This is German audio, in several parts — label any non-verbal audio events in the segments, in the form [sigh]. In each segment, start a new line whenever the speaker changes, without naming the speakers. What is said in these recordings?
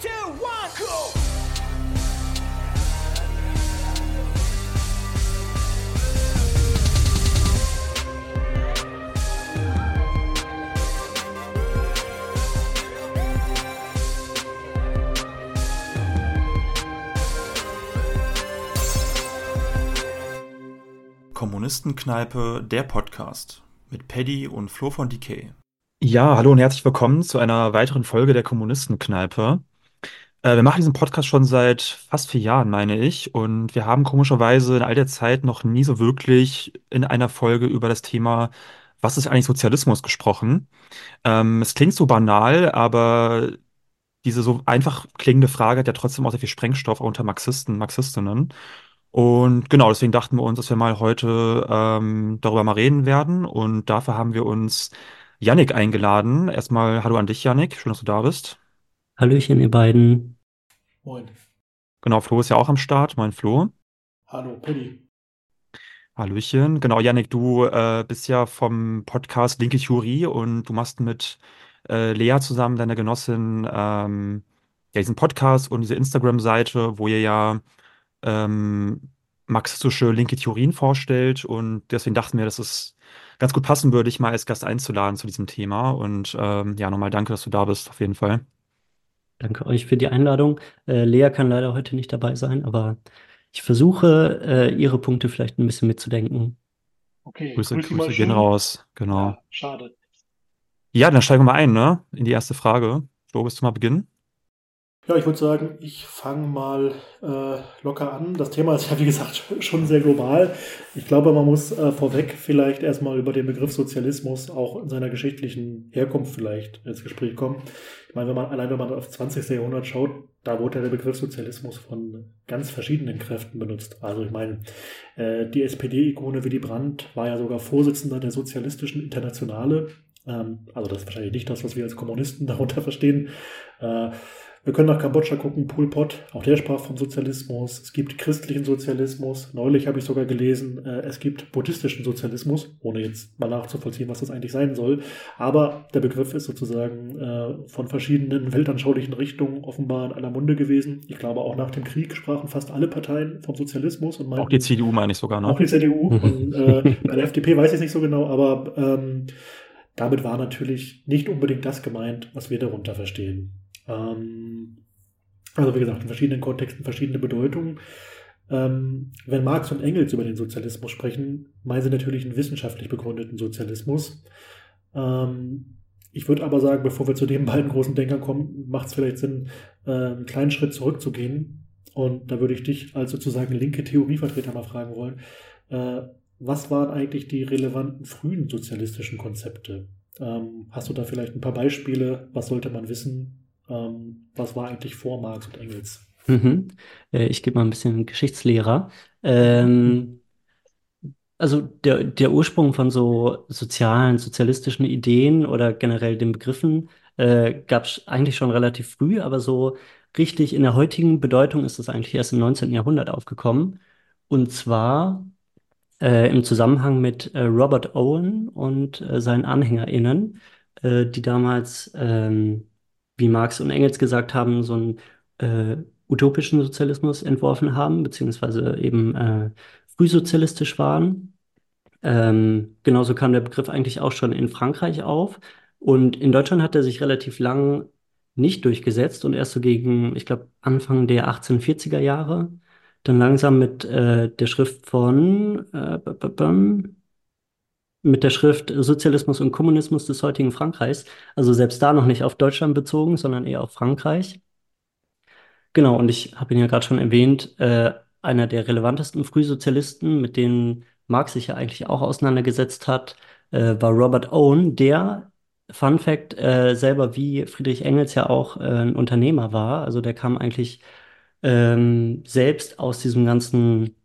Two, one, go!
Kommunistenkneipe, der Podcast mit Paddy und Flo von Decay.
Ja, hallo und herzlich willkommen zu einer weiteren Folge der Kommunistenkneipe. Äh, wir machen diesen Podcast schon seit fast vier Jahren, meine ich, und wir haben komischerweise in all der Zeit noch nie so wirklich in einer Folge über das Thema, was ist eigentlich Sozialismus, gesprochen. Ähm, es klingt so banal, aber diese so einfach klingende Frage hat ja trotzdem auch sehr viel Sprengstoff unter Marxisten, Marxistinnen. Und genau, deswegen dachten wir uns, dass wir mal heute ähm, darüber mal reden werden. Und dafür haben wir uns Yannick eingeladen. Erstmal hallo an dich, Yannick. Schön, dass du da bist.
Hallöchen, ihr beiden.
Moin.
Genau, Flo ist ja auch am Start. Moin, Flo.
Hallo, Paddy.
Hallöchen. Genau, Yannick, du äh, bist ja vom Podcast Linke Theorie und du machst mit äh, Lea zusammen, deiner Genossin, ähm, ja, diesen Podcast und diese Instagram-Seite, wo ihr ja ähm, marxistische linke Theorien vorstellt. Und deswegen dachten wir, dass es ganz gut passen würde, dich mal als Gast einzuladen zu diesem Thema. Und ähm, ja, nochmal danke, dass du da bist, auf jeden Fall.
Danke euch für die Einladung. Äh, Lea kann leider heute nicht dabei sein, aber ich versuche, äh, ihre Punkte vielleicht ein bisschen mitzudenken.
Okay,
Grüße,
grüß dich mal
Grüße gehen raus. Genau.
Ja, schade.
Ja, dann steigen wir mal ein, ne? In die erste Frage. Flo, willst du mal beginnen?
Ja, ich würde sagen, ich fange mal äh, locker an. Das Thema ist ja, wie gesagt, [laughs] schon sehr global. Ich glaube, man muss äh, vorweg vielleicht erstmal über den Begriff Sozialismus auch in seiner geschichtlichen Herkunft vielleicht ins Gespräch kommen. Ich meine, wenn man allein wenn man auf das 20. Jahrhundert schaut, da wurde der Begriff Sozialismus von ganz verschiedenen Kräften benutzt. Also ich meine, äh, die SPD-Ikone Willy Brandt war ja sogar Vorsitzender der Sozialistischen Internationale. Ähm, also das ist wahrscheinlich nicht das, was wir als Kommunisten [laughs] darunter verstehen. Äh, wir können nach Kambodscha gucken, Pol Pot, auch der sprach vom Sozialismus. Es gibt christlichen Sozialismus. Neulich habe ich sogar gelesen, äh, es gibt buddhistischen Sozialismus, ohne jetzt mal nachzuvollziehen, was das eigentlich sein soll. Aber der Begriff ist sozusagen äh, von verschiedenen weltanschaulichen Richtungen offenbar in aller Munde gewesen. Ich glaube, auch nach dem Krieg sprachen fast alle Parteien vom Sozialismus. Und
Auch die CDU meine ich sogar, ne?
auch die CDU. [laughs] und äh, bei der FDP weiß ich es nicht so genau, aber ähm, damit war natürlich nicht unbedingt das gemeint, was wir darunter verstehen. Ähm, also wie gesagt, in verschiedenen Kontexten verschiedene Bedeutungen. Ähm, wenn Marx und Engels über den Sozialismus sprechen, meinen sie natürlich einen wissenschaftlich begründeten Sozialismus. Ähm, ich würde aber sagen, bevor wir zu den beiden großen Denkern kommen, macht es vielleicht Sinn, äh, einen kleinen Schritt zurückzugehen. Und da würde ich dich als sozusagen linke Theorievertreter mal fragen wollen, äh, was waren eigentlich die relevanten frühen sozialistischen Konzepte? Ähm, hast du da vielleicht ein paar Beispiele? Was sollte man wissen? Ähm, was war eigentlich vor Marx und Engels?
Mhm. Äh, ich gebe mal ein bisschen Geschichtslehrer. Ähm, also der, der Ursprung von so sozialen, sozialistischen Ideen oder generell den Begriffen äh, gab es eigentlich schon relativ früh, aber so richtig in der heutigen Bedeutung ist es eigentlich erst im 19. Jahrhundert aufgekommen. Und zwar äh, im Zusammenhang mit äh, Robert Owen und äh, seinen AnhängerInnen, äh, die damals, ähm, wie Marx und Engels gesagt haben, so einen äh, utopischen Sozialismus entworfen haben, beziehungsweise eben äh, frühsozialistisch waren. Ähm, genauso kam der Begriff eigentlich auch schon in Frankreich auf. Und in Deutschland hat er sich relativ lang nicht durchgesetzt und erst so gegen, ich glaube, Anfang der 1840er Jahre dann langsam mit äh, der Schrift von äh, mit der Schrift Sozialismus und Kommunismus des heutigen Frankreichs. Also selbst da noch nicht auf Deutschland bezogen, sondern eher auf Frankreich. Genau, und ich habe ihn ja gerade schon erwähnt, äh, einer der relevantesten Frühsozialisten, mit denen Marx sich ja eigentlich auch auseinandergesetzt hat, äh, war Robert Owen, der, Fun Fact, äh, selber wie Friedrich Engels ja auch äh, ein Unternehmer war. Also der kam eigentlich ähm, selbst aus diesem ganzen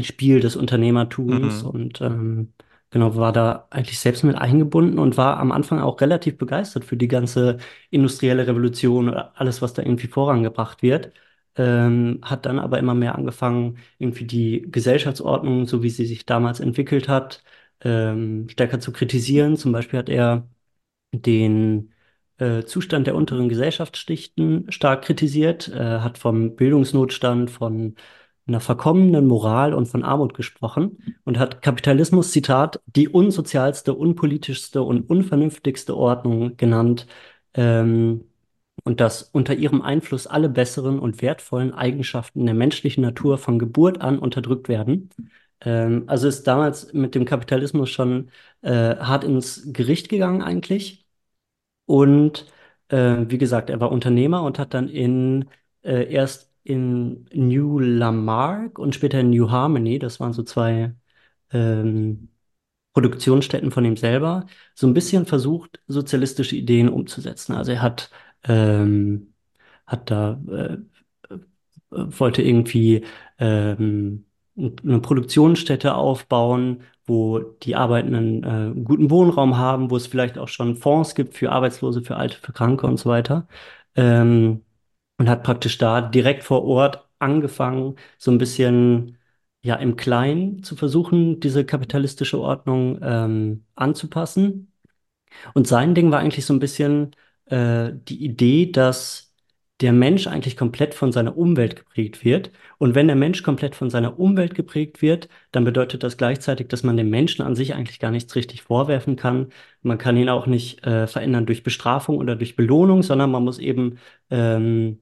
Spiel des Unternehmertums
Mhm.
und ähm, genau war da eigentlich selbst mit eingebunden und war am Anfang auch relativ begeistert für die ganze industrielle Revolution oder alles, was da irgendwie vorangebracht wird. Ähm, hat dann aber immer mehr angefangen, irgendwie die Gesellschaftsordnung, so wie sie sich damals entwickelt hat, ähm, stärker zu kritisieren. Zum Beispiel hat er den äh, Zustand der unteren Gesellschaftsschichten stark kritisiert, äh, hat vom Bildungsnotstand, von einer verkommenen Moral und von Armut gesprochen und hat Kapitalismus, Zitat, die unsozialste, unpolitischste und unvernünftigste Ordnung genannt. Ähm, und dass unter ihrem Einfluss alle besseren und wertvollen Eigenschaften der menschlichen Natur von Geburt an unterdrückt werden. Ähm, also ist damals mit dem Kapitalismus schon äh, hart ins Gericht gegangen eigentlich. Und äh, wie gesagt, er war Unternehmer und hat dann in äh, erst in New Lamarck und später in New Harmony, das waren so zwei ähm, Produktionsstätten von ihm selber, so ein bisschen versucht, sozialistische Ideen umzusetzen. Also er hat, ähm, hat da, äh, äh wollte irgendwie ähm, eine Produktionsstätte aufbauen, wo die Arbeitenden äh, einen guten Wohnraum haben, wo es vielleicht auch schon Fonds gibt für Arbeitslose, für Alte, für Kranke und so weiter. Ähm, und hat praktisch da direkt vor Ort angefangen, so ein bisschen ja im Kleinen zu versuchen, diese kapitalistische Ordnung ähm, anzupassen. Und sein Ding war eigentlich so ein bisschen äh, die Idee, dass der Mensch eigentlich komplett von seiner Umwelt geprägt wird. Und wenn der Mensch komplett von seiner Umwelt geprägt wird, dann bedeutet das gleichzeitig, dass man dem Menschen an sich eigentlich gar nichts richtig vorwerfen kann. Man kann ihn auch nicht äh, verändern durch Bestrafung oder durch Belohnung, sondern man muss eben, ähm,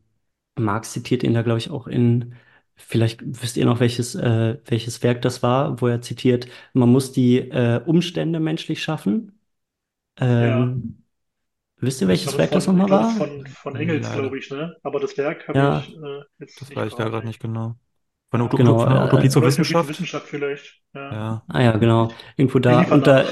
Marx zitiert ihn da, glaube ich, auch in, vielleicht wisst ihr noch, welches, äh, welches Werk das war, wo er zitiert, man muss die äh, Umstände menschlich schaffen. Ähm, Wisst ihr, welches Werk das nochmal war?
Von, von Engels, glaube ich, ne? Aber das Werk habe
ja,
ich äh,
jetzt Das weiß ich da gerade nicht genau.
Von Utopie, genau,
von Utopie
äh,
zur Wissenschaft?
Wissenschaft vielleicht. Ja.
ja. Ah ja, genau. Irgendwo da. Und da,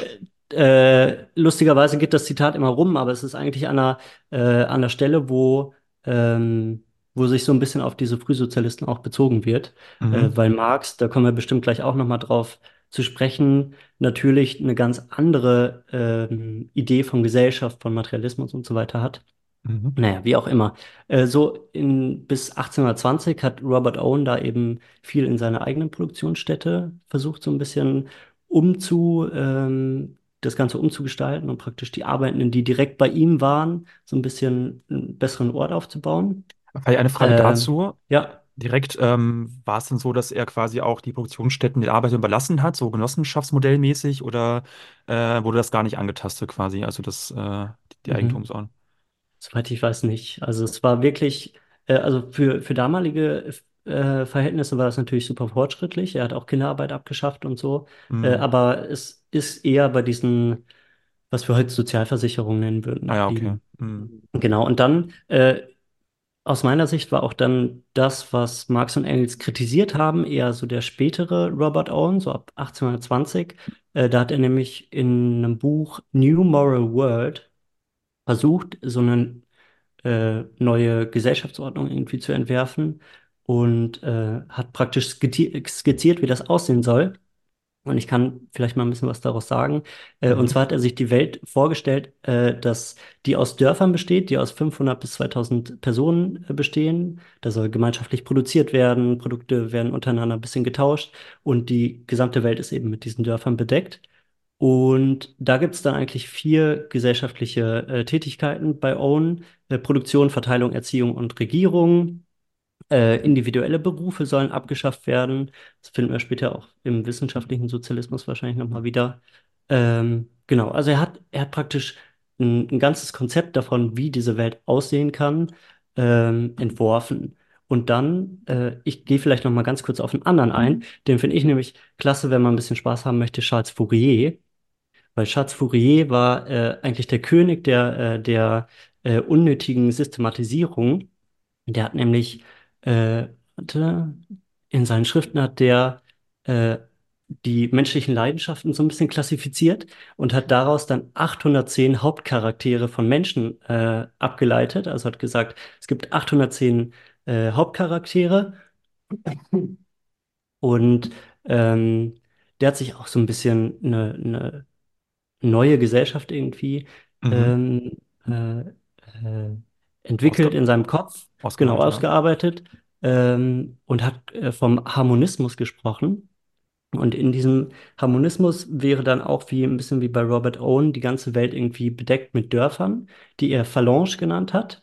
äh, lustigerweise geht das Zitat immer rum, aber es ist eigentlich an der, äh, an der Stelle, wo, ähm, wo sich so ein bisschen auf diese Frühsozialisten auch bezogen wird. Mhm. Äh, weil Marx, da kommen wir bestimmt gleich auch nochmal drauf zu sprechen, natürlich eine ganz andere ähm, Idee von Gesellschaft, von Materialismus und so weiter hat. Mhm. Naja, wie auch immer. Äh, so in, bis 1820 hat Robert Owen da eben viel in seiner eigenen Produktionsstätte versucht, so ein bisschen umzu, ähm, das Ganze umzugestalten und praktisch die Arbeitenden, die direkt bei ihm waren, so ein bisschen einen besseren Ort aufzubauen.
Eine Frage äh, dazu.
Ja
direkt, ähm, war es denn so, dass er quasi auch die Produktionsstätten den Arbeitern überlassen hat, so genossenschaftsmodellmäßig, oder äh, wurde das gar nicht angetastet quasi, also das, äh, die
Mhm.
Eigentumsordnung?
Soweit ich weiß nicht. Also es war wirklich, äh, also für, für damalige äh, Verhältnisse war das natürlich super fortschrittlich. Er hat auch Kinderarbeit abgeschafft und so. Äh,
Mhm.
aber es ist eher bei diesen, was wir heute Sozialversicherung nennen würden,
Ah ja, okay.
geblieben.
Mhm.
Genau. Und dann äh, aus meiner Sicht war auch dann das, was Marx und Engels kritisiert haben, eher so der spätere Robert Owen, so ab 1820. Äh, da hat er nämlich in einem Buch New Moral World versucht, so eine äh, neue Gesellschaftsordnung irgendwie zu entwerfen und äh, hat praktisch skizziert, wie das aussehen soll. Und ich kann vielleicht mal ein bisschen was daraus sagen. Äh, mhm. Und zwar hat er sich die Welt vorgestellt, äh, dass die aus Dörfern besteht, die aus 500 bis 2000 Personen äh, bestehen. Da soll gemeinschaftlich produziert werden, Produkte werden untereinander ein bisschen getauscht und die gesamte Welt ist eben mit diesen Dörfern bedeckt. Und da gibt es dann eigentlich vier gesellschaftliche Tätigkeiten bei Owen. Äh, Produktion, Verteilung, Erziehung und Regierung. Äh, individuelle Berufe sollen abgeschafft werden. Das finden wir später auch im wissenschaftlichen Sozialismus wahrscheinlich nochmal wieder. Ähm, genau, also er hat, er hat praktisch ein, ein, ganzes Konzept davon, wie diese Welt aussehen kann, ähm, entworfen. Und dann, äh, ich gehe vielleicht nochmal ganz kurz auf einen anderen ein. Den finde ich nämlich klasse, wenn man ein bisschen Spaß haben möchte, Charles Fourier. Weil Charles Fourier war äh, eigentlich der König der, äh, der äh, unnötigen Systematisierung. Der hat nämlich äh, warte, in seinen Schriften hat der äh, die menschlichen Leidenschaften so ein bisschen klassifiziert und hat daraus dann 810 Hauptcharaktere von Menschen äh, abgeleitet. Also hat gesagt, es gibt 810 äh, Hauptcharaktere und ähm, der hat sich auch so ein bisschen eine, eine neue Gesellschaft irgendwie mhm. ähm, äh, äh entwickelt in seinem Kopf, genau ausgearbeitet ähm, und hat äh, vom Harmonismus gesprochen. Und in diesem Harmonismus wäre dann auch wie ein bisschen wie bei Robert Owen die ganze Welt irgendwie bedeckt mit Dörfern, die er Phalange genannt hat.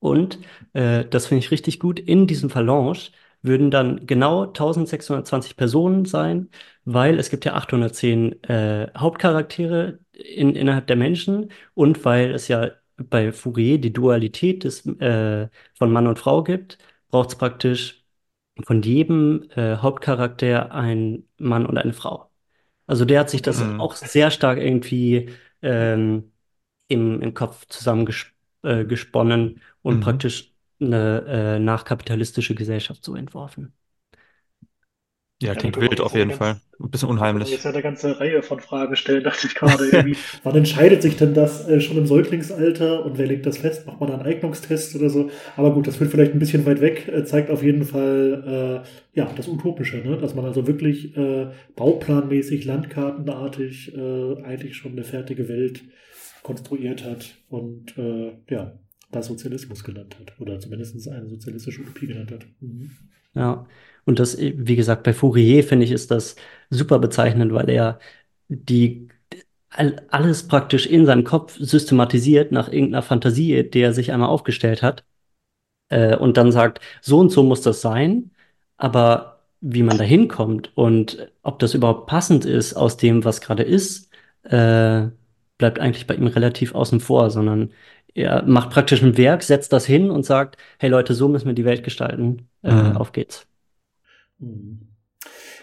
Und äh, das finde ich richtig gut. In diesem Phalange würden dann genau 1620 Personen sein, weil es gibt ja 810 äh, Hauptcharaktere in, innerhalb der Menschen und weil es ja bei Fourier die Dualität des, äh, von Mann und Frau gibt, braucht es praktisch von jedem äh, Hauptcharakter ein Mann und eine Frau. Also der hat sich das
Mhm.
auch sehr stark irgendwie ähm, im, im Kopf zusammengesponnen und
Mhm.
praktisch eine äh, nachkapitalistische Gesellschaft so entworfen.
Ja, klingt
da
wild auf jeden
eine
Fall.
ganz-
Ein bisschen
Da
unheimlich.
jetzt ja eine ganze Reihe von Fragen stellen, dachte ich gerade irgendwie. [laughs] Wann entscheidet sich denn das äh, schon im Säuglingsalter und wer legt das fest? Macht man einen Eignungstest oder so? Aber gut, das führt vielleicht ein bisschen weit weg, äh, zeigt auf jeden Fall äh, ja, das Utopische, ne? dass man also wirklich äh, bauplanmäßig, landkartenartig äh, eigentlich schon eine fertige Welt konstruiert hat und äh, ja, das Sozialismus genannt hat oder zumindest eine sozialistische Utopie genannt hat. Mhm.
Ja, und das, wie gesagt, bei Fourier finde ich, ist das super bezeichnend, weil er die all- alles praktisch in seinem Kopf systematisiert nach irgendeiner Fantasie, die er sich einmal aufgestellt hat, äh, und dann sagt, so und so muss das sein, aber wie man da hinkommt und ob das überhaupt passend ist aus dem, was gerade ist, äh, bleibt eigentlich bei ihm relativ außen vor, sondern er macht praktisch ein Werk, setzt das hin und sagt, hey Leute, so müssen wir die Welt gestalten, äh,
Mhm.
auf geht's.
Mhm.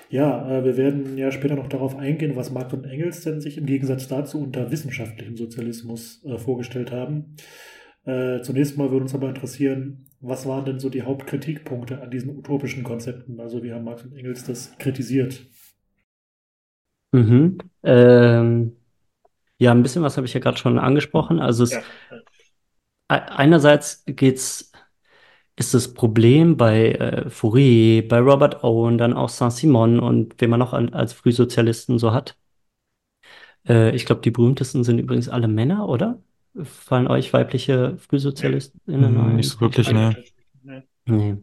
Ja, äh, wir werden ja später noch darauf eingehen, was Marx und Engels denn sich im Gegensatz dazu unter wissenschaftlichem Sozialismus äh, vorgestellt haben. Äh, zunächst mal würde uns aber interessieren, was waren denn so die Hauptkritikpunkte an diesen utopischen Konzepten? Also wie haben Marx und Engels das kritisiert?
Mhm. Ähm, ja, ein bisschen was habe ich ja gerade schon angesprochen. Also es,
Ja.
e- einerseits geht's, ist das Problem bei äh, Fourier, bei Robert Owen, dann auch Saint-Simon und wen man noch an, als Frühsozialisten so hat. Äh, ich glaube, die berühmtesten sind übrigens alle Männer, oder? Fallen euch weibliche FrühsozialistInnen
Hm,
ein?
nicht wirklich,
Ich-
ne.
Nee.
Nee.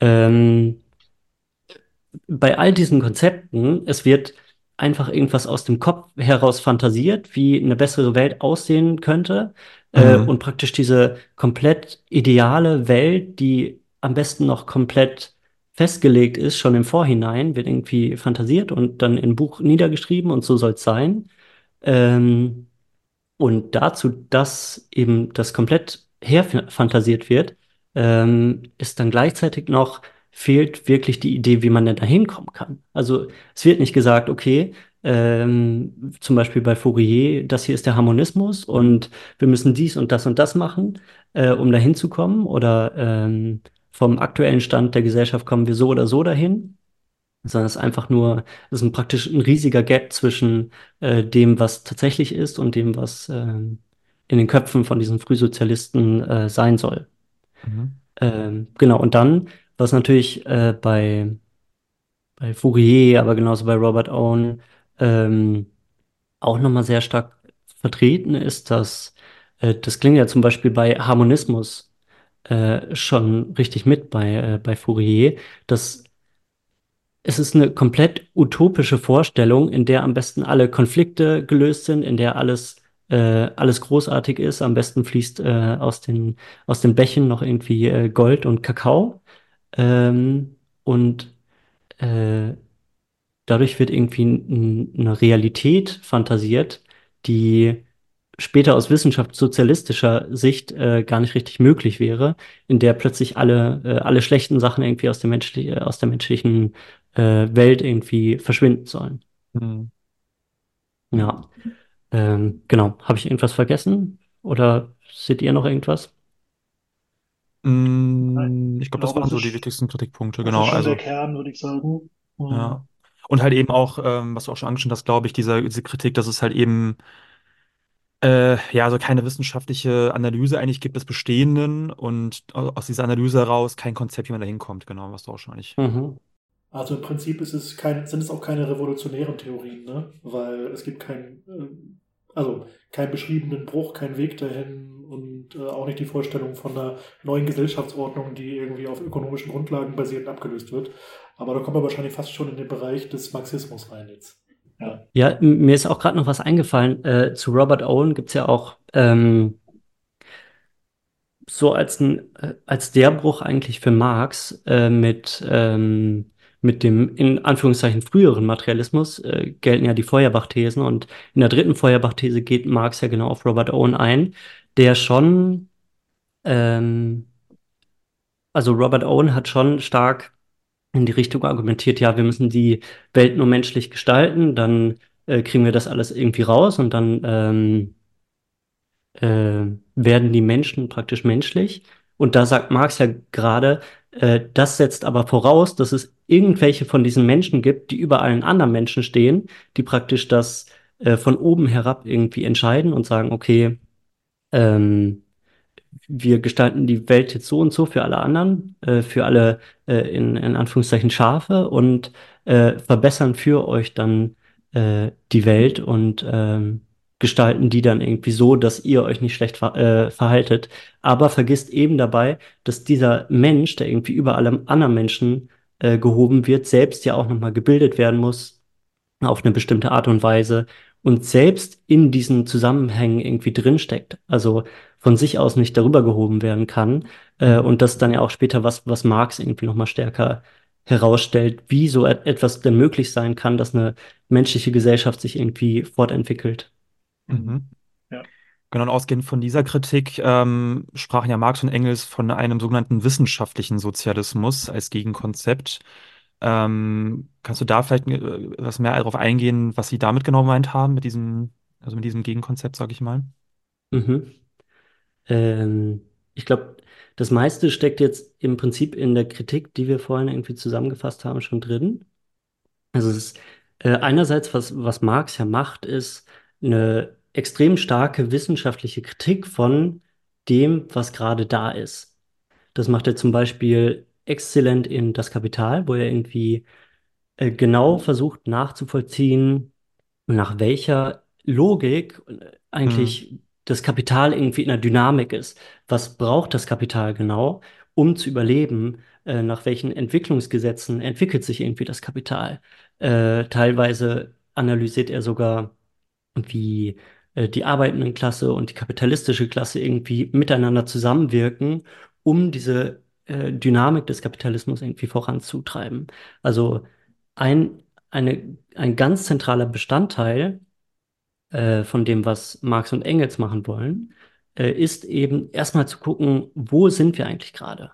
Ähm, bei all diesen Konzepten, es wird einfach irgendwas aus dem Kopf heraus fantasiert, wie eine bessere Welt aussehen könnte. Äh,
Mhm.
und praktisch diese komplett ideale Welt, die am besten noch komplett festgelegt ist, schon im Vorhinein, wird irgendwie fantasiert und dann in ein Buch niedergeschrieben und so soll es sein. Ähm, und dazu, dass eben das komplett herfantasiert wird, ähm, ist dann gleichzeitig noch, fehlt wirklich die Idee, wie man denn da hinkommen kann. Also es wird nicht gesagt, okay, ähm, zum Beispiel bei Fourier, das hier ist der Harmonismus und wir müssen dies und das und das machen, äh, um da hinzukommen. Oder ähm, vom aktuellen Stand der Gesellschaft kommen wir so oder so dahin. Sondern es ist einfach nur, es ist ein praktisch ein riesiger Gap zwischen äh, dem, was tatsächlich ist und dem, was ähm, in den Köpfen von diesen Frühsozialisten äh, sein soll.
Mhm.
Ähm, genau, und dann, was natürlich äh, bei, bei Fourier, aber genauso bei Robert Owen ähm, auch nochmal sehr stark vertreten ist, dass äh, das klingt ja zum Beispiel bei Harmonismus äh, schon richtig mit bei, äh, bei Fourier, dass es ist eine komplett utopische Vorstellung, in der am besten alle Konflikte gelöst sind, in der alles, äh, alles großartig ist. Am besten fließt äh, aus den, aus den Bächen noch irgendwie äh, Gold und Kakao. Ähm, und äh, dadurch wird irgendwie eine Realität fantasiert, die später aus wissenschaftssozialistischer Sicht äh, gar nicht richtig möglich wäre, in der plötzlich alle, äh, alle schlechten Sachen irgendwie aus der, menschli äh, aus der menschlichen äh, Welt irgendwie verschwinden sollen.
Mhm.
Ja, ähm, genau. Habe ich irgendwas vergessen? Oder seht ihr noch irgendwas?
Mm, Ich glaube, das
glaube,
waren
das
so die wichtigsten Kritikpunkte,
Das
genau.
ist schon
Also,
der Kern, würde ich sagen.
ja. Und halt eben auch, ähm, was du auch schon angeschnitten hast, glaube ich, diese, diese Kritik, dass es halt eben äh, ja, also keine wissenschaftliche Analyse eigentlich gibt des Bestehenden und au- aus dieser Analyse heraus kein Konzept, wie man da hinkommt, genau, was du auch schon eigentlich.
Mhm.
Also im Prinzip ist es kein, sind es auch keine revolutionären Theorien, ne? Weil es gibt keinen, ähm, also keinen beschriebenen Bruch, keinen Weg dahin und äh, auch nicht die Vorstellung von einer neuen Gesellschaftsordnung, die irgendwie auf ökonomischen Grundlagen basierend abgelöst wird. Aber da kommen wir wahrscheinlich fast schon in den Bereich des Marxismus rein jetzt.
Ja, ja mir ist auch gerade noch was eingefallen. Äh, zu Robert Owen gibt es ja auch ähm, so als, ein, äh, als der Bruch eigentlich für Marx äh, mit, ähm, mit dem in Anführungszeichen früheren Materialismus äh, gelten ja die Feuerbach-Thesen und in der dritten Feuerbach-These geht Marx ja genau auf Robert Owen ein, der schon, ähm, also Robert Owen hat schon stark in die Richtung argumentiert, ja, wir müssen die Welt nur menschlich gestalten, dann äh, kriegen wir das alles irgendwie raus und dann ähm, äh, werden die Menschen praktisch menschlich. Und da sagt Marx ja gerade, äh, das setzt aber voraus, dass es irgendwelche von diesen Menschen gibt, die über allen anderen Menschen stehen, die praktisch das äh, von oben herab irgendwie entscheiden und sagen, okay, ähm, wir gestalten die Welt jetzt so und so für alle anderen, äh, für alle äh, in, in Anführungszeichen Schafe und äh, verbessern für euch dann äh, die Welt und ähm, gestalten die dann irgendwie so, dass ihr euch nicht schlecht ver äh, verhaltet. Aber vergisst eben dabei, dass dieser Mensch, der irgendwie über allem anderen Menschen äh, gehoben wird, selbst ja auch nochmal gebildet werden muss auf eine bestimmte Art und Weise und selbst in diesen Zusammenhängen irgendwie drinsteckt. Also von sich aus nicht darüber gehoben werden kann. Äh, und das dann ja auch später was, was Marx irgendwie nochmal stärker herausstellt, wie so etwas denn möglich sein kann, dass eine menschliche Gesellschaft sich irgendwie fortentwickelt.
Mhm. Ja. Genau, und ausgehend von dieser Kritik ähm, sprachen ja Marx und Engels von einem sogenannten wissenschaftlichen Sozialismus als Gegenkonzept. Ähm, kannst du da vielleicht äh, was mehr darauf eingehen, was Sie damit genau gemeint haben, mit diesem, also mit diesem Gegenkonzept, sage ich mal?
Mhm. Ähm, ich glaube, das meiste steckt jetzt im Prinzip in der Kritik, die wir vorhin irgendwie zusammengefasst haben, schon drin. Also es ist äh, einerseits, was, was Marx ja macht, ist eine extrem starke wissenschaftliche Kritik von dem, was gerade da ist. Das macht er zum Beispiel exzellent in Das Kapital, wo er irgendwie äh, genau versucht nachzuvollziehen, nach welcher Logik äh, eigentlich mhm. das Kapital irgendwie in der Dynamik ist. Was braucht das Kapital genau, um zu überleben? Äh, nach welchen Entwicklungsgesetzen entwickelt sich irgendwie das Kapital? Äh, teilweise analysiert er sogar, wie äh, die arbeitenden Klasse und die kapitalistische Klasse irgendwie miteinander zusammenwirken, um diese äh, Dynamik des Kapitalismus irgendwie voranzutreiben. Also ein, eine, ein ganz zentraler Bestandteil äh, von dem, was Marx und Engels machen wollen, äh, ist eben erstmal zu gucken, wo sind wir eigentlich gerade?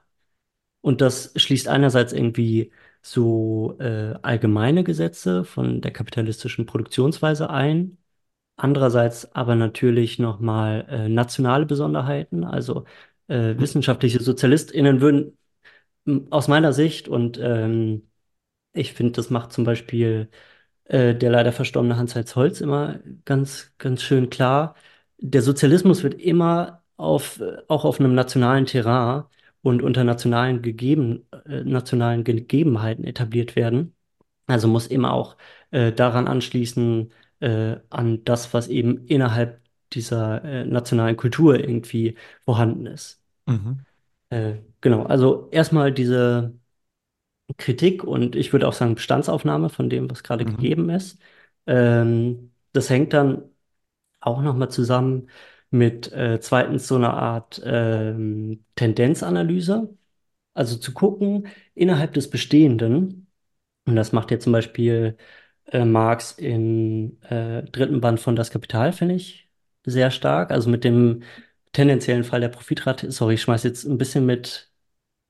Und das schließt einerseits irgendwie so äh, allgemeine Gesetze von der kapitalistischen Produktionsweise ein, andererseits aber natürlich nochmal äh, nationale Besonderheiten. Also äh, wissenschaftliche SozialistInnen würden aus meiner Sicht und ähm, ich finde, das macht zum Beispiel äh, der leider verstorbene Hans-Heinz Holz immer ganz, ganz schön klar. Der Sozialismus wird immer auf, auch auf einem nationalen Terrain und unter nationalen, gegeben, äh, nationalen Gegebenheiten etabliert werden. Also muss immer auch äh, daran anschließen, äh, an das, was eben innerhalb dieser äh, nationalen Kultur irgendwie vorhanden ist. Mhm. Äh, genau, also erstmal diese Kritik und ich würde auch sagen Bestandsaufnahme von dem, was gerade mhm. gegeben ist. Ähm, das hängt dann auch nochmal zusammen mit äh, zweitens so einer Art ähm, Tendenzanalyse. Also zu gucken innerhalb des Bestehenden, und das macht ja zum Beispiel äh, Marx im äh, dritten Band von Das Kapital, finde ich, sehr stark. Also mit dem tendenziellen Fall der Profitrate. Sorry, ich schmeiß jetzt ein bisschen mit,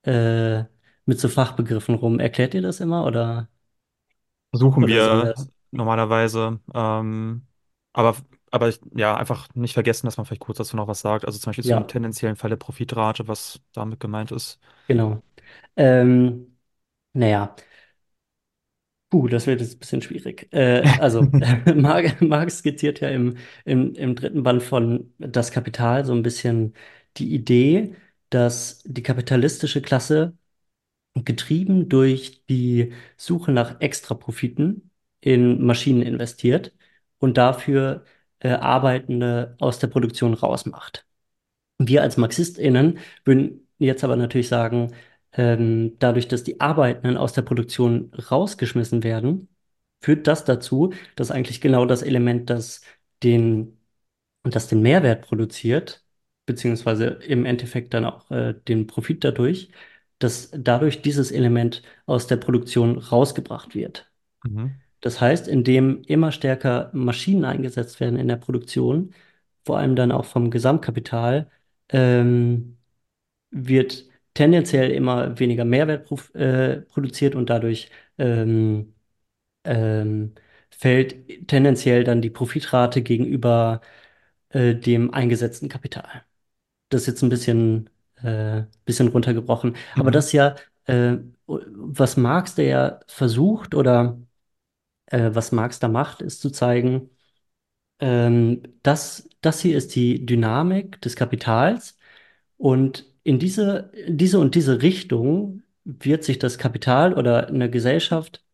äh, mit so Fachbegriffen rum. Erklärt ihr das immer oder?
Versuchen wir normalerweise. Ähm, aber aber ich, ja, einfach nicht vergessen, dass man vielleicht kurz dazu noch was sagt. Also zum Beispiel ja. zum tendenziellen Fall der Profitrate, was damit gemeint ist.
Genau. Ähm, naja, Puh, das wird jetzt ein bisschen schwierig. Äh, also, [laughs] Marx skizziert ja im, im, im dritten Band von Das Kapital so ein bisschen die Idee, dass die kapitalistische Klasse getrieben durch die Suche nach Extraprofiten in Maschinen investiert und dafür äh, Arbeitende aus der Produktion rausmacht. Wir als MarxistInnen würden jetzt aber natürlich sagen, ähm, dadurch, dass die Arbeitenden aus der Produktion rausgeschmissen werden, führt das dazu, dass eigentlich genau das Element, das den, das den Mehrwert produziert, beziehungsweise im Endeffekt dann auch äh, den Profit dadurch, dass dadurch dieses Element aus der Produktion rausgebracht wird.
Mhm.
Das heißt, indem immer stärker Maschinen eingesetzt werden in der Produktion, vor allem dann auch vom Gesamtkapital, ähm, wird tendenziell immer weniger Mehrwert pro, äh, produziert und dadurch ähm, ähm, fällt tendenziell dann die Profitrate gegenüber äh, dem eingesetzten Kapital. Das ist jetzt ein bisschen, äh, bisschen runtergebrochen. Aber
Mhm.
das ja, äh, was Marx der ja versucht oder äh, was Marx da macht, ist zu zeigen, ähm, das, das hier ist die Dynamik des Kapitals und in diese, diese und diese Richtung wird sich das Kapital oder eine Gesellschaft,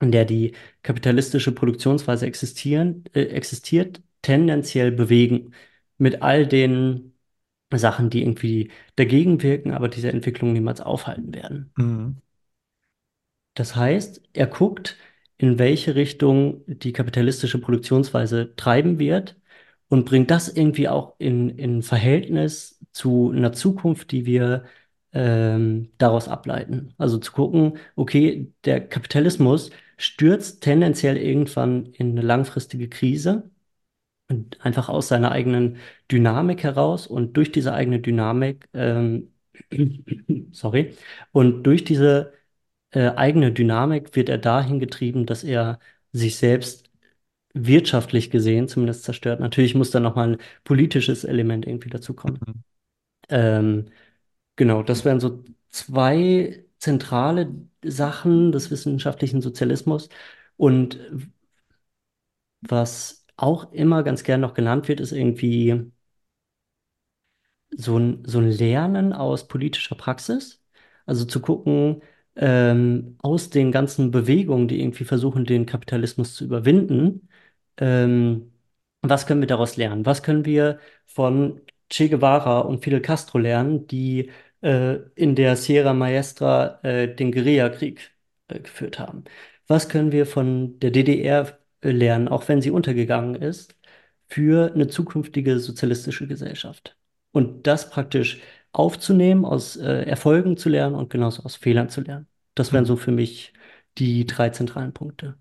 in der die kapitalistische Produktionsweise existieren, äh, existiert, tendenziell bewegen. Mit all den Sachen, die irgendwie dagegen wirken, aber diese Entwicklung niemals aufhalten werden.
Mhm.
Das heißt, er guckt, in welche Richtung die kapitalistische Produktionsweise treiben wird und bringt das irgendwie auch in, in Verhältnis zu einer Zukunft, die wir ähm, daraus ableiten. Also zu gucken, okay, der Kapitalismus stürzt tendenziell irgendwann in eine langfristige Krise. Und einfach aus seiner eigenen Dynamik heraus und durch diese eigene Dynamik, ähm, [clears throat] sorry, und durch diese äh, eigene Dynamik wird er dahin getrieben, dass er sich selbst wirtschaftlich gesehen zumindest zerstört. Natürlich muss da nochmal ein politisches Element irgendwie dazukommen.
Mhm.
Ähm, genau, das wären so zwei zentrale Sachen des wissenschaftlichen Sozialismus. Und was auch immer ganz gern noch genannt wird, ist irgendwie so ein, so ein Lernen aus politischer Praxis. Also zu gucken, ähm, aus den ganzen Bewegungen, die irgendwie versuchen, den Kapitalismus zu überwinden, ähm, was können wir daraus lernen? Was können wir von Che Guevara und Fidel Castro lernen, die äh, in der Sierra Maestra äh, den Guerillakrieg äh, geführt haben? Was können wir von der DDR äh, lernen, auch wenn sie untergegangen ist, für eine zukünftige sozialistische Gesellschaft? Und das praktisch aufzunehmen, aus äh, Erfolgen zu lernen und genauso aus Fehlern zu lernen. Das wären
Mhm.
so für mich die drei zentralen Punkte.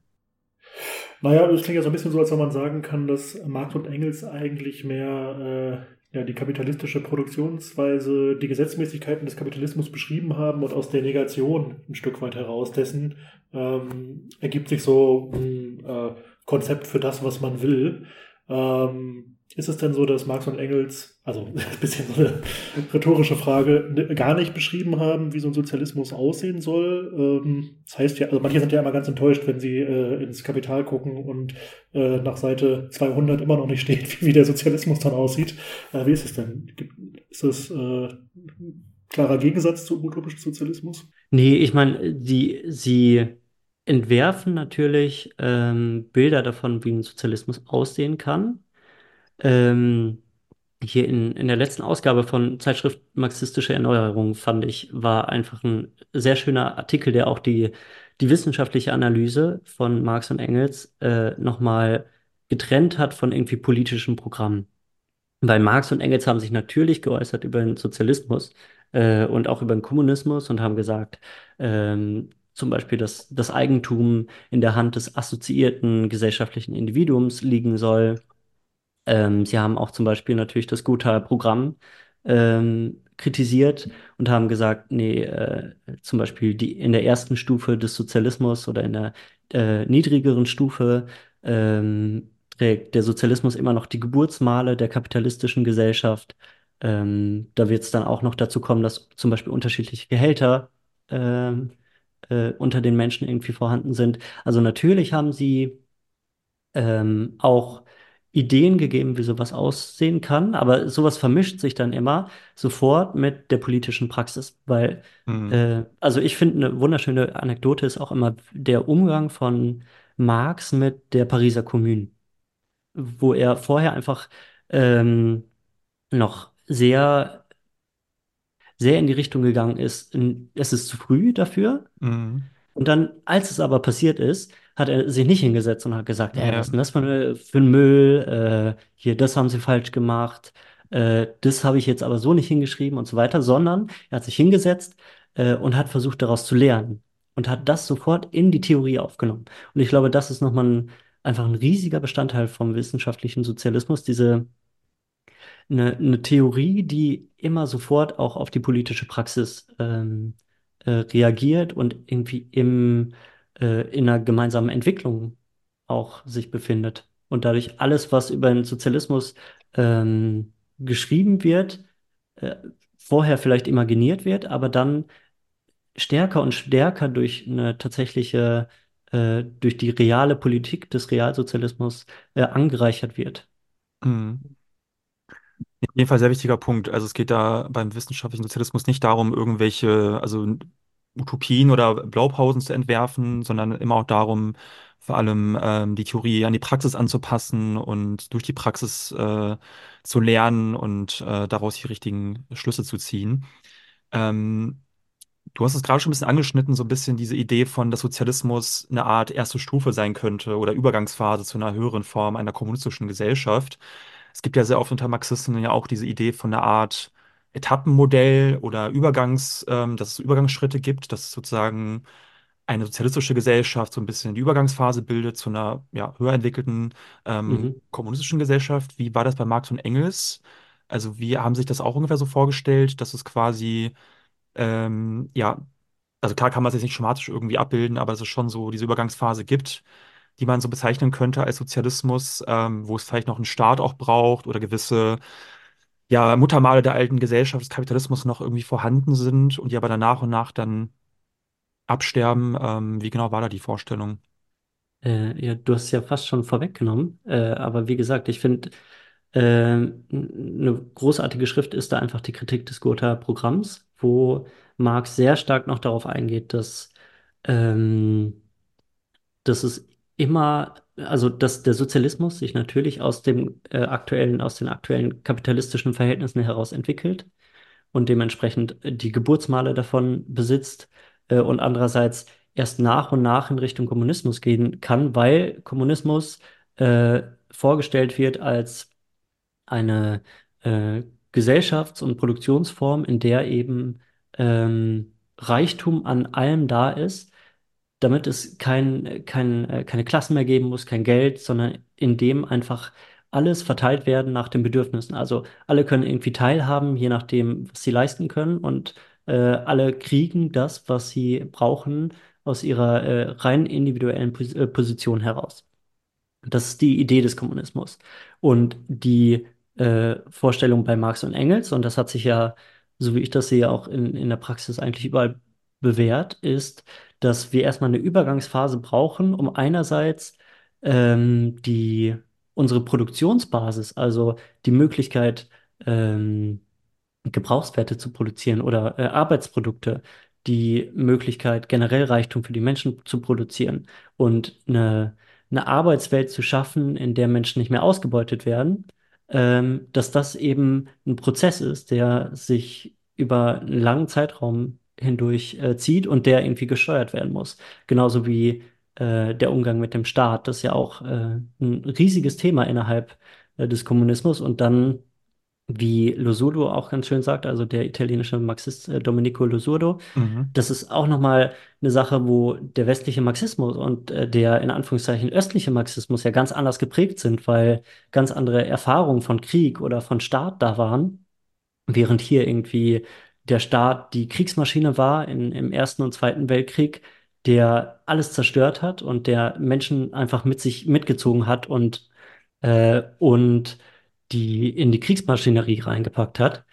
Naja, das klingt ja so ein bisschen so, als wenn man sagen kann, dass Marx und Engels eigentlich mehr äh, ja, die kapitalistische Produktionsweise, die Gesetzmäßigkeiten des Kapitalismus beschrieben haben und aus der Negation ein Stück weit heraus dessen ähm, ergibt sich so ein äh, Konzept für das, was man will. Ähm, ist es denn so, dass Marx und Engels, also [laughs] ein bisschen so eine rhetorische Frage, ne, gar nicht beschrieben haben, wie so ein Sozialismus aussehen soll? Ähm, das heißt ja, also manche sind ja immer ganz enttäuscht, wenn sie äh, ins Kapital gucken und äh, nach Seite 200 immer noch nicht steht, [laughs] wie, der Sozialismus dann aussieht. Äh, wie ist es denn? Ist das ein klarer Gegensatz zum utopischen Sozialismus?
Nee, ich meine, die, sie entwerfen natürlich ähm, Bilder davon, wie ein Sozialismus aussehen kann. Ähm, hier in, in der letzten Ausgabe von Zeitschrift Marxistische Erneuerung fand ich, war einfach ein sehr schöner Artikel, der auch die, die wissenschaftliche Analyse von Marx und Engels äh, nochmal getrennt hat von irgendwie politischen Programmen. Weil Marx und Engels haben sich natürlich geäußert über den Sozialismus äh, und auch über den Kommunismus und haben gesagt, ähm, zum Beispiel, dass das Eigentum in der Hand des assoziierten gesellschaftlichen Individuums liegen soll. Ähm, sie haben auch zum Beispiel natürlich das Gotha-Programm ähm, kritisiert und haben gesagt, nee, äh, zum Beispiel die, in der ersten Stufe des Sozialismus oder in der äh, niedrigeren Stufe ähm, trägt der Sozialismus immer noch die Geburtsmale der kapitalistischen Gesellschaft. Ähm, da wird es dann auch noch dazu kommen, dass zum Beispiel unterschiedliche Gehälter ähm, äh, unter den Menschen irgendwie vorhanden sind. Also natürlich haben sie ähm, auch Ideen gegeben, wie sowas aussehen kann, aber sowas vermischt sich dann immer sofort mit der politischen Praxis, weil,
Mhm.
äh, also ich finde, eine wunderschöne Anekdote ist auch immer der Umgang von Marx mit der Pariser Kommune, wo er vorher einfach ähm, noch sehr, sehr in die Richtung gegangen ist, es ist zu früh dafür.
Mhm.
Und dann, als es aber passiert ist, hat er sich nicht hingesetzt und hat gesagt, ey,
Ja.
was ist denn das für, für ein Müll? Äh, hier, das haben sie falsch gemacht. Äh, das habe ich jetzt aber so nicht hingeschrieben und so weiter, sondern er hat sich hingesetzt äh, und hat versucht, daraus zu lernen und hat das sofort in die Theorie aufgenommen. Und ich glaube, das ist nochmal ein, einfach ein riesiger Bestandteil vom wissenschaftlichen Sozialismus, diese eine, eine Theorie, die immer sofort auch auf die politische Praxis ähm, äh, reagiert und irgendwie im, äh, in einer gemeinsamen Entwicklung auch sich befindet. Und dadurch alles, was über den Sozialismus ähm, geschrieben wird, äh, vorher vielleicht imaginiert wird, aber dann stärker und stärker durch eine tatsächliche, äh, durch die reale Politik des Realsozialismus äh, angereichert wird.
Mhm. Jedem Fall sehr wichtiger Punkt. Also es geht da beim wissenschaftlichen Sozialismus nicht darum, irgendwelche, also Utopien oder Blaupausen zu entwerfen, sondern immer auch darum, vor allem ähm, die Theorie an die Praxis anzupassen und durch die Praxis äh, zu lernen und äh, daraus die richtigen Schlüsse zu ziehen. Ähm, du hast es gerade schon ein bisschen angeschnitten, so ein bisschen diese Idee von, dass Sozialismus eine Art erste Stufe sein könnte oder Übergangsphase zu einer höheren Form einer kommunistischen Gesellschaft. Es gibt ja sehr oft unter Marxisten ja auch diese Idee von einer Art Etappenmodell oder Übergangs, ähm, dass es Übergangsschritte gibt, dass sozusagen eine sozialistische Gesellschaft so ein bisschen die Übergangsphase bildet zu einer ja, höher entwickelten ähm,
Mhm.
kommunistischen Gesellschaft. Wie war das bei Marx und Engels? Also, wie haben sich das auch ungefähr so vorgestellt, dass es quasi, ähm, ja, also klar kann man es jetzt nicht schematisch irgendwie abbilden, aber dass es schon so diese Übergangsphase gibt, die man so bezeichnen könnte als Sozialismus, ähm, wo es vielleicht noch einen Staat auch braucht oder gewisse ja, Muttermale der alten Gesellschaft des Kapitalismus noch irgendwie vorhanden sind und die aber dann nach und nach dann absterben. Ähm, wie genau war da die Vorstellung?
Äh, ja, du hast es ja fast schon vorweggenommen, äh, aber wie gesagt, ich finde, äh, eine großartige Schrift ist da einfach die Kritik des Gotha-Programms, wo Marx sehr stark noch darauf eingeht, dass, ähm, dass es immer, also dass der Sozialismus sich natürlich aus dem äh, aktuellen, aus den aktuellen kapitalistischen Verhältnissen heraus entwickelt und dementsprechend die Geburtsmale davon besitzt äh, und andererseits erst nach und nach in Richtung Kommunismus gehen kann, weil Kommunismus äh, vorgestellt wird als eine äh, Gesellschafts- und Produktionsform, in der eben ähm, Reichtum an allem da ist, damit es kein, kein, äh, keine Klassen mehr geben muss, kein Geld, sondern in dem einfach alles verteilt werden nach den Bedürfnissen. Also alle können irgendwie teilhaben, je nachdem, was sie leisten können und äh, alle kriegen das, was sie brauchen, aus ihrer äh, rein individuellen Pos äh, Position heraus. Das ist die Idee des Kommunismus. Und die äh, Vorstellung bei Marx und Engels, und das hat sich ja, so wie ich das sehe, auch in, in der Praxis eigentlich überall bewährt, ist, dass wir erstmal eine Übergangsphase brauchen, um einerseits ähm, die, unsere Produktionsbasis, also die Möglichkeit, ähm, Gebrauchswerte zu produzieren oder äh, Arbeitsprodukte, die Möglichkeit, generell Reichtum für die Menschen zu produzieren und eine, eine Arbeitswelt zu schaffen, in der Menschen nicht mehr ausgebeutet werden, ähm, dass das eben ein Prozess ist, der sich über einen langen Zeitraum hindurch äh, zieht und der irgendwie gesteuert werden muss. Genauso wie äh, der Umgang mit dem Staat, das ist ja auch äh, ein riesiges Thema innerhalb äh, des Kommunismus und dann wie Losurdo auch ganz schön sagt, also der italienische Marxist äh, Domenico Losurdo,
Mhm.
das ist auch nochmal eine Sache, wo der westliche Marxismus und äh, der in Anführungszeichen östliche Marxismus ja ganz anders geprägt sind, weil ganz andere Erfahrungen von Krieg oder von Staat da waren, während hier irgendwie der Staat die Kriegsmaschine war in, im Ersten und Zweiten Weltkrieg, der alles zerstört hat und der Menschen einfach mit sich mitgezogen hat und äh, und die in die Kriegsmaschinerie reingepackt hat.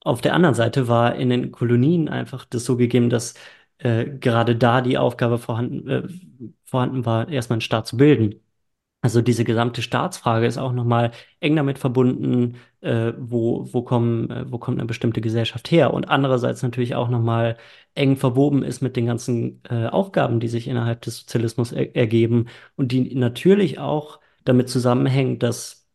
Auf der anderen Seite war in den Kolonien einfach das so gegeben, dass äh, gerade da die Aufgabe vorhanden, äh, vorhanden war, erstmal einen Staat zu bilden. Also diese gesamte Staatsfrage ist auch nochmal eng damit verbunden, äh, wo, wo kommen, äh, wo kommt eine bestimmte Gesellschaft her? Und andererseits natürlich auch nochmal eng verwoben ist mit den ganzen äh, Aufgaben, die sich innerhalb des Sozialismus er ergeben und die natürlich auch damit zusammenhängen, dass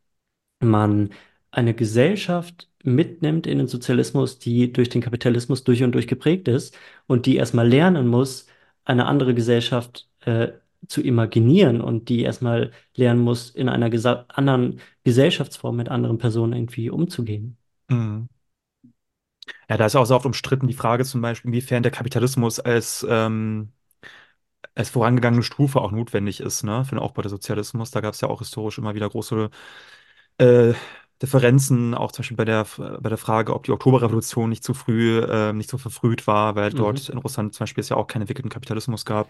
man eine Gesellschaft mitnimmt in den Sozialismus, die durch den Kapitalismus durch und durch geprägt ist und die erstmal lernen muss, eine andere Gesellschaft äh, zu imaginieren und die erstmal lernen muss, in einer gesa anderen Gesellschaftsform mit anderen Personen irgendwie umzugehen.
Mhm. Ja, da ist auch so oft umstritten die Frage zum Beispiel, inwiefern der Kapitalismus als, ähm, als vorangegangene Stufe auch notwendig ist, ne, für den Aufbau des Sozialismus. Da gab es ja auch historisch immer wieder große äh, Differenzen, auch zum Beispiel bei der, bei der Frage, ob die Oktoberrevolution nicht zu früh, äh, nicht so verfrüht war, weil
Mhm.
dort in Russland zum Beispiel es ja auch keinen entwickelten Kapitalismus gab.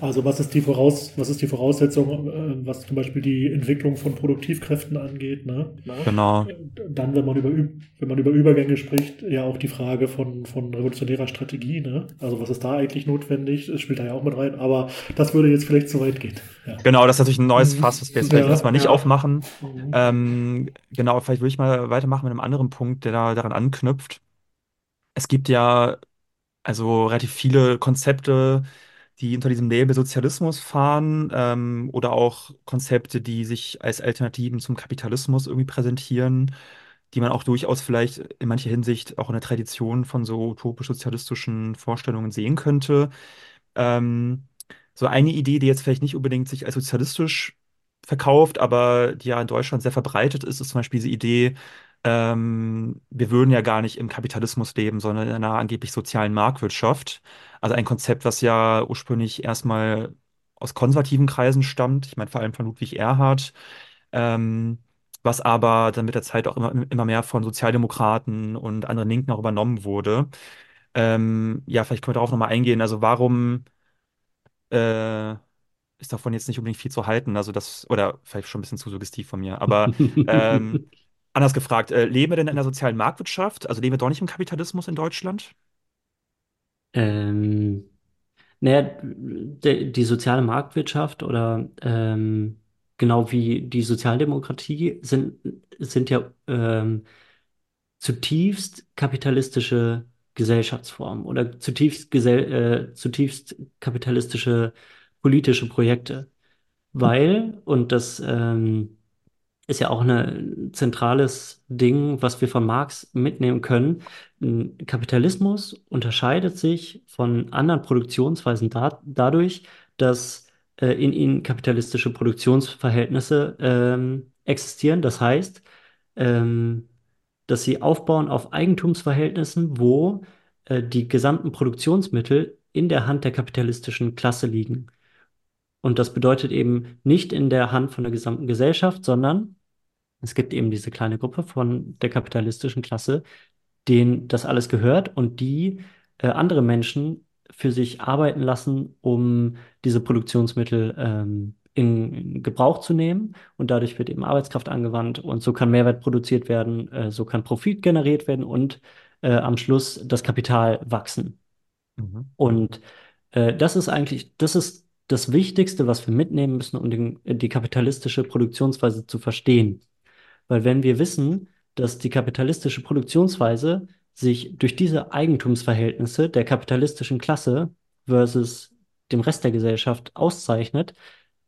Also was ist die, Voraus was ist die Voraussetzung, äh, was zum Beispiel die Entwicklung von Produktivkräften angeht? Ne?
Genau.
Dann, wenn man, über, wenn man über Übergänge spricht, ja auch die Frage von, von revolutionärer Strategie. Ne? Also was ist da eigentlich notwendig? Das spielt da ja auch mit rein. Aber das würde jetzt vielleicht zu weit gehen. Ja.
Genau, das ist natürlich ein neues
Mhm.
Fass, was wir jetzt
Ja,
vielleicht erstmal nicht
ja.
aufmachen.
Mhm.
Ähm, genau, vielleicht würde ich mal weitermachen mit einem anderen Punkt, der da daran anknüpft. Es gibt ja also relativ viele Konzepte, die unter diesem Label Sozialismus fahren, ähm, oder auch Konzepte, die sich als Alternativen zum Kapitalismus irgendwie präsentieren, die man auch durchaus vielleicht in mancher Hinsicht auch in der Tradition von so utopisch-sozialistischen Vorstellungen sehen könnte. Ähm, so eine Idee, die jetzt vielleicht nicht unbedingt sich als sozialistisch verkauft, aber die ja in Deutschland sehr verbreitet ist, ist zum Beispiel diese Idee, ähm, wir würden ja gar nicht im Kapitalismus leben, sondern in einer angeblich sozialen Marktwirtschaft. Also ein Konzept, was ja ursprünglich erstmal aus konservativen Kreisen stammt, ich meine vor allem von Ludwig Erhard, ähm, was aber dann mit der Zeit auch immer, immer mehr von Sozialdemokraten und anderen Linken auch übernommen wurde. Ähm, ja, vielleicht können wir darauf nochmal eingehen. Also warum äh, ist davon jetzt nicht unbedingt viel zu halten? Also das, oder vielleicht schon ein bisschen zu suggestiv von mir, aber [laughs] ähm, anders gefragt, äh, leben wir denn in einer sozialen Marktwirtschaft? Also leben wir doch nicht im Kapitalismus in Deutschland?
Ähm, naja, de, die soziale Marktwirtschaft oder ähm, genau wie die Sozialdemokratie sind, sind ja ähm, zutiefst kapitalistische Gesellschaftsformen oder zutiefst, gesell äh, zutiefst kapitalistische politische Projekte. Weil, und das ähm, ist ja auch ein zentrales Ding, was wir von Marx mitnehmen können. Kapitalismus unterscheidet sich von anderen Produktionsweisen da, dadurch, dass äh, in ihnen kapitalistische Produktionsverhältnisse ähm, existieren. Das heißt, ähm, dass sie aufbauen auf Eigentumsverhältnissen, wo äh, die gesamten Produktionsmittel in der Hand der kapitalistischen Klasse liegen. Und das bedeutet eben nicht in der Hand von der gesamten Gesellschaft, sondern es gibt eben diese kleine Gruppe von der kapitalistischen Klasse, denen das alles gehört und die äh, andere Menschen für sich arbeiten lassen, um diese Produktionsmittel ähm, in, in Gebrauch zu nehmen. Und dadurch wird eben Arbeitskraft angewandt und so kann Mehrwert produziert werden, äh, so kann Profit generiert werden und äh, am Schluss das Kapital wachsen.
Mhm.
Und äh, das ist eigentlich, das ist das Wichtigste, was wir mitnehmen müssen, um den, die kapitalistische Produktionsweise zu verstehen. Weil wenn wir wissen, dass die kapitalistische Produktionsweise sich durch diese Eigentumsverhältnisse der kapitalistischen Klasse versus dem Rest der Gesellschaft auszeichnet,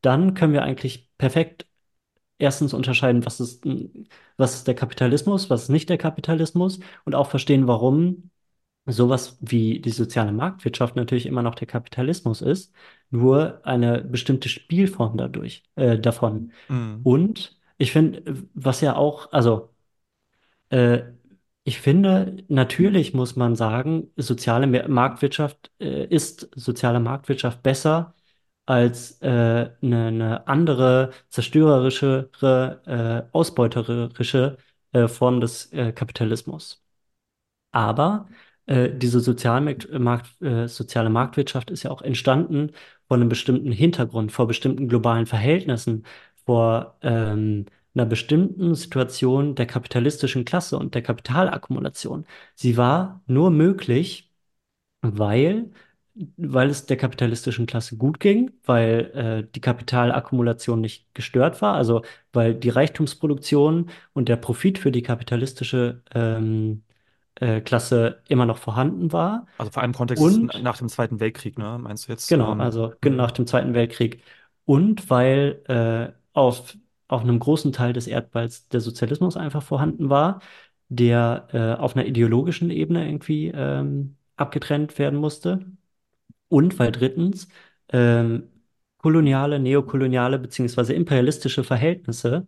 dann können wir eigentlich perfekt erstens unterscheiden, was ist, was ist der Kapitalismus, was ist nicht der Kapitalismus und auch verstehen, warum sowas wie die soziale Marktwirtschaft natürlich immer noch der Kapitalismus ist, nur eine bestimmte Spielform dadurch, äh, davon.
Mhm.
Und ich finde, was ja auch, also äh, ich finde, natürlich muss man sagen, soziale Marktwirtschaft äh, ist soziale Marktwirtschaft besser als äh, eine, eine andere zerstörerischere, äh, ausbeuterische äh, Form des äh, Kapitalismus. Aber äh, diese Sozialmarkt, Markt, äh, soziale Marktwirtschaft ist ja auch entstanden vor einem bestimmten Hintergrund, vor bestimmten globalen Verhältnissen, vor ähm, einer bestimmten Situation der kapitalistischen Klasse und der Kapitalakkumulation. Sie war nur möglich, weil, weil es der kapitalistischen Klasse gut ging, weil äh, die Kapitalakkumulation nicht gestört war, also weil die Reichtumsproduktion und der Profit für die kapitalistische ähm, äh, Klasse immer noch vorhanden war.
Also vor allem im Kontext
Und-
nach dem Zweiten Weltkrieg, ne? Meinst du jetzt?
Genau,
ähm,
also gen- nach dem Zweiten Weltkrieg. Und weil äh, auf, auf einem großen Teil des Erdballs der Sozialismus einfach vorhanden war, der äh, auf einer ideologischen Ebene irgendwie ähm, abgetrennt werden musste. Und weil drittens ähm, koloniale, neokoloniale beziehungsweise imperialistische Verhältnisse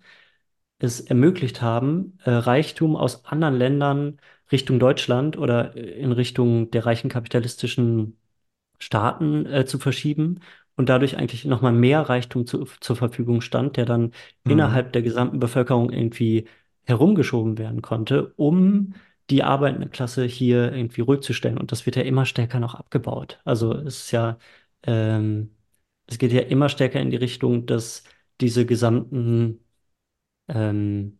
es ermöglicht haben, äh, Reichtum aus anderen Ländern Richtung Deutschland oder äh, in Richtung der reichen kapitalistischen Staaten äh, zu verschieben und dadurch eigentlich nochmal mehr Reichtum zu, zur Verfügung stand, der dann
Mhm.
innerhalb der gesamten Bevölkerung irgendwie herumgeschoben werden konnte, um die arbeitende Klasse hier irgendwie ruhig zu stellen. Und das wird ja immer stärker noch abgebaut. Also es ist ja, ähm, es geht ja immer stärker in die Richtung, dass diese gesamten ähm,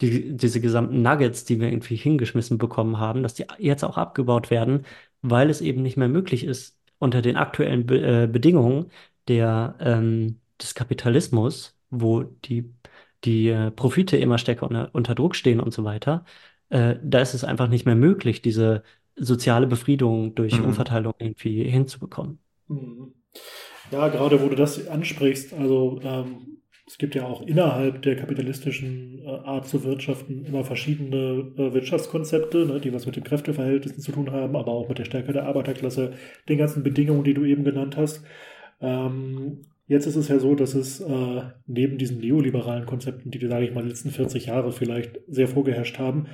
die, diese gesamten Nuggets, die wir irgendwie hingeschmissen bekommen haben, dass die jetzt auch abgebaut werden, weil es eben nicht mehr möglich ist, unter den aktuellen Be äh, Bedingungen der, ähm, des Kapitalismus, wo die, die äh, Profite immer stärker unter, unter Druck stehen und so weiter, äh, da ist es einfach nicht mehr möglich, diese soziale Befriedung durch
Mhm.
Umverteilung irgendwie hinzubekommen.
Mhm. Ja, gerade wo du das ansprichst, also ähm, es gibt ja auch innerhalb der kapitalistischen äh, Art zu wirtschaften immer verschiedene äh, Wirtschaftskonzepte, ne, die was mit den Kräfteverhältnissen zu tun haben, aber auch mit der Stärke der Arbeiterklasse, den ganzen Bedingungen, die du eben genannt hast. Ähm, jetzt ist es ja so, dass es äh, neben diesen neoliberalen Konzepten, die, sage ich mal, die letzten 40 Jahre vielleicht sehr vorgeherrscht haben,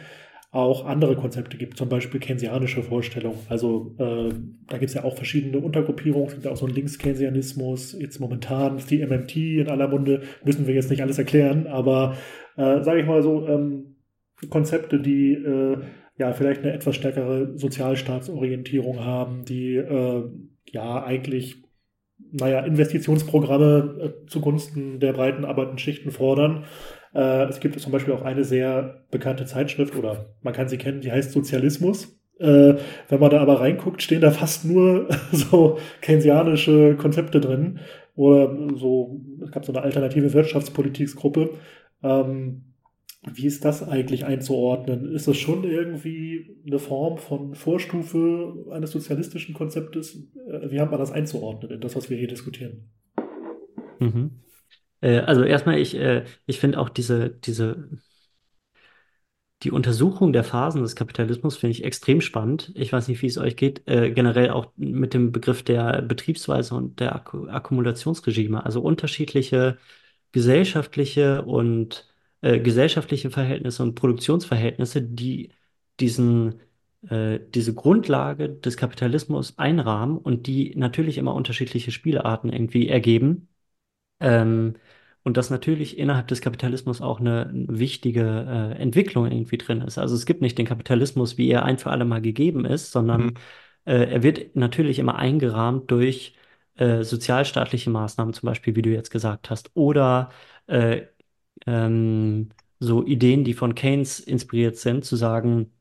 auch andere Konzepte gibt, zum Beispiel keynesianische Vorstellungen. Also äh, da gibt es ja auch verschiedene Untergruppierungen, es gibt ja auch so einen Linkskeynesianismus, jetzt momentan ist die MMT in aller Munde, müssen wir jetzt nicht alles erklären, aber äh, sage ich mal so, ähm, Konzepte, die äh, ja vielleicht eine etwas stärkere Sozialstaatsorientierung haben, die äh, ja eigentlich naja, Investitionsprogramme äh, zugunsten der breiten arbeitenden Schichten fordern. Äh, es gibt zum Beispiel auch eine sehr bekannte Zeitschrift, oder man kann sie kennen, die heißt Sozialismus. Äh, wenn man da aber reinguckt, stehen da fast nur [laughs] so keynesianische Konzepte drin. Oder so, es gab so eine alternative Wirtschaftspolitikgruppe. Ähm, wie ist das eigentlich einzuordnen? Ist das schon irgendwie eine Form von Vorstufe eines sozialistischen Konzeptes? Äh, Wie hat man das einzuordnen in das, was wir hier diskutieren?
Mhm. Äh, also erstmal, ich, äh, ich finde auch diese, diese, die Untersuchung der Phasen des Kapitalismus finde ich extrem spannend. Ich weiß nicht, wie es euch geht, generell auch mit dem Begriff der Betriebsweise und der Akku Akkumulationsregime. Also unterschiedliche gesellschaftliche und äh, gesellschaftliche Verhältnisse und Produktionsverhältnisse, die diesen, äh, diese Grundlage des Kapitalismus einrahmen und die natürlich immer unterschiedliche Spielarten irgendwie ergeben. Ähm, und dass natürlich innerhalb des Kapitalismus auch eine, wichtige äh, Entwicklung irgendwie drin ist. Also es gibt nicht den Kapitalismus, wie er ein für alle Mal gegeben ist, sondern
Mhm.
äh, er wird natürlich immer eingerahmt durch äh, sozialstaatliche Maßnahmen, zum Beispiel, wie du jetzt gesagt hast, oder äh, ähm, so Ideen, die von Keynes inspiriert sind, zu sagen,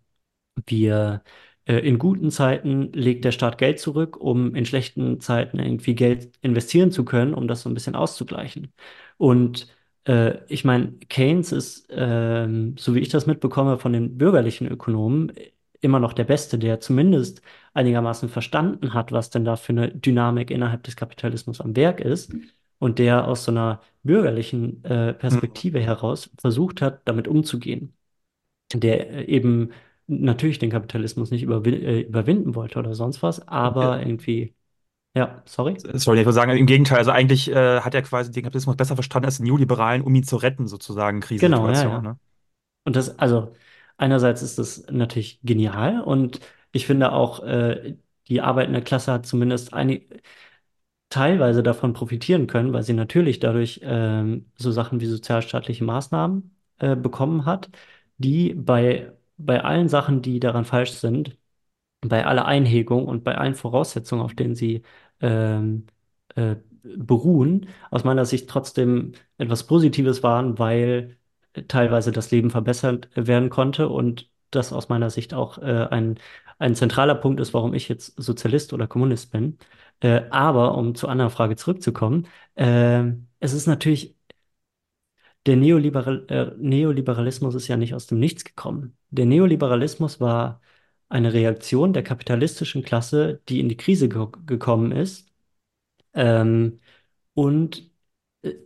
wir äh, in guten Zeiten legt der Staat Geld zurück, um in schlechten Zeiten irgendwie Geld investieren zu können, um das so ein bisschen auszugleichen. Und äh, ich meine, Keynes ist, ähm, so wie ich das mitbekomme, von den bürgerlichen Ökonomen immer noch der Beste, der zumindest einigermaßen verstanden hat, was denn da für eine Dynamik innerhalb des Kapitalismus am Werk ist. Und der aus so einer bürgerlichen äh, Perspektive heraus versucht hat, damit umzugehen der äh, eben natürlich den Kapitalismus nicht überwin äh, überwinden wollte oder sonst was, aber
Ja.
irgendwie, ja, sorry.
Sorry, ich würde sagen, im Gegenteil, also eigentlich äh, hat er quasi den Kapitalismus besser verstanden als den Neoliberalen, um ihn zu retten, sozusagen,
Genau, ja,
Krisensituation.
ja.
Ne?
Und das, also einerseits ist das natürlich genial und ich finde auch, äh, die arbeitende Klasse hat zumindest eine, teilweise davon profitieren können, weil sie natürlich dadurch ähm, so Sachen wie sozialstaatliche Maßnahmen äh, bekommen hat, die bei, bei allen Sachen, die daran falsch sind, bei aller Einhegung und bei allen Voraussetzungen, auf denen sie ähm, äh, beruhen, aus meiner Sicht trotzdem etwas Positives waren, weil teilweise das Leben verbessert werden konnte und das aus meiner Sicht auch äh, ein, ein zentraler Punkt ist, warum ich jetzt Sozialist oder Kommunist bin. Äh, aber um zur anderen Frage zurückzukommen, äh, es ist natürlich der Neoliberal, äh, Neoliberalismus ist ja nicht aus dem Nichts gekommen. Der Neoliberalismus war eine Reaktion der kapitalistischen Klasse, die in die Krise ge gekommen ist ähm, und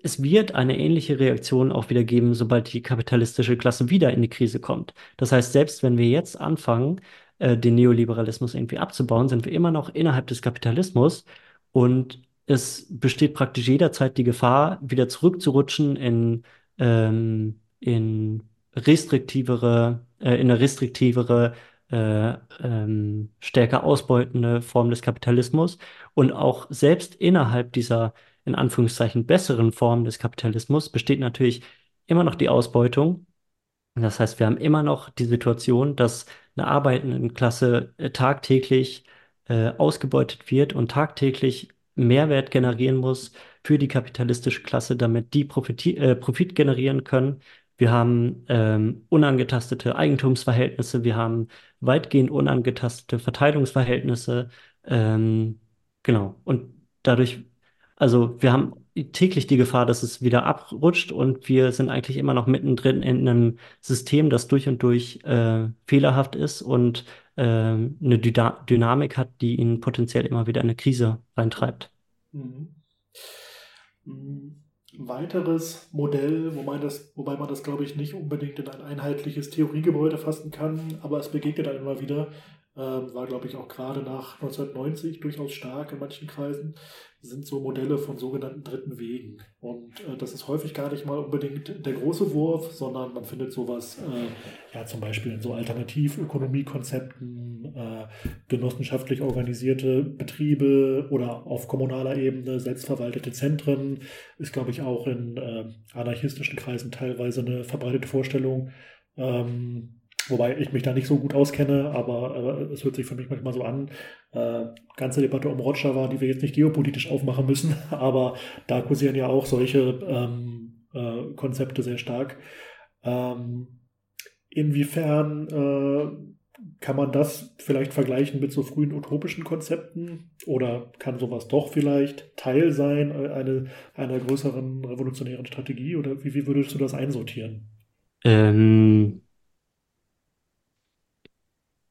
es wird eine ähnliche Reaktion auch wieder geben, sobald die kapitalistische Klasse wieder in die Krise kommt. Das heißt, selbst wenn wir jetzt anfangen, äh, den Neoliberalismus irgendwie abzubauen, sind wir immer noch innerhalb des Kapitalismus und es besteht praktisch jederzeit die Gefahr, wieder zurückzurutschen in, ähm, in restriktivere, äh, in eine restriktivere, äh, ähm, stärker ausbeutende Form des Kapitalismus und auch selbst innerhalb dieser in Anführungszeichen besseren Formen des Kapitalismus besteht natürlich immer noch die Ausbeutung. Das heißt, wir haben immer noch die Situation, dass eine arbeitende Klasse äh, tagtäglich äh, ausgebeutet wird und tagtäglich Mehrwert generieren muss für die kapitalistische Klasse, damit die Profit, äh, Profit generieren können. Wir haben ähm, unangetastete Eigentumsverhältnisse, wir haben weitgehend unangetastete Verteilungsverhältnisse. Ähm, genau. Und dadurch also wir haben täglich die Gefahr, dass es wieder abrutscht und wir sind eigentlich immer noch mittendrin in einem System, das durch und durch äh, fehlerhaft ist und äh, eine Dyna Dynamik hat, die ihn potenziell immer wieder in eine Krise reintreibt. Mhm.
Mhm. Ein weiteres Modell, wobei, das, wobei man das, glaube ich, nicht unbedingt in ein einheitliches Theoriegebäude fassen kann, aber es begegnet dann immer wieder, äh, war, glaube ich, auch gerade nach 1990 durchaus stark in manchen Kreisen, sind so Modelle von sogenannten dritten Wegen. Und äh, das ist häufig gar nicht mal unbedingt der große Wurf, sondern man findet sowas, äh, ja, zum Beispiel in so Alternativökonomiekonzepten, äh, genossenschaftlich organisierte Betriebe oder auf kommunaler Ebene selbstverwaltete Zentren, ist, glaube ich, auch in äh, anarchistischen Kreisen teilweise eine verbreitete Vorstellung. Ähm, Wobei ich mich da nicht so gut auskenne, aber äh, es hört sich für mich manchmal so an. Äh, ganze Debatte um Rojava, die wir jetzt nicht geopolitisch aufmachen müssen, [laughs] aber da kursieren ja auch solche ähm, äh, Konzepte sehr stark. Ähm, inwiefern äh, kann man das vielleicht vergleichen mit so frühen utopischen Konzepten? Oder kann sowas doch vielleicht Teil sein äh, eine, einer größeren revolutionären Strategie? Oder wie, wie würdest du das einsortieren?
Ähm,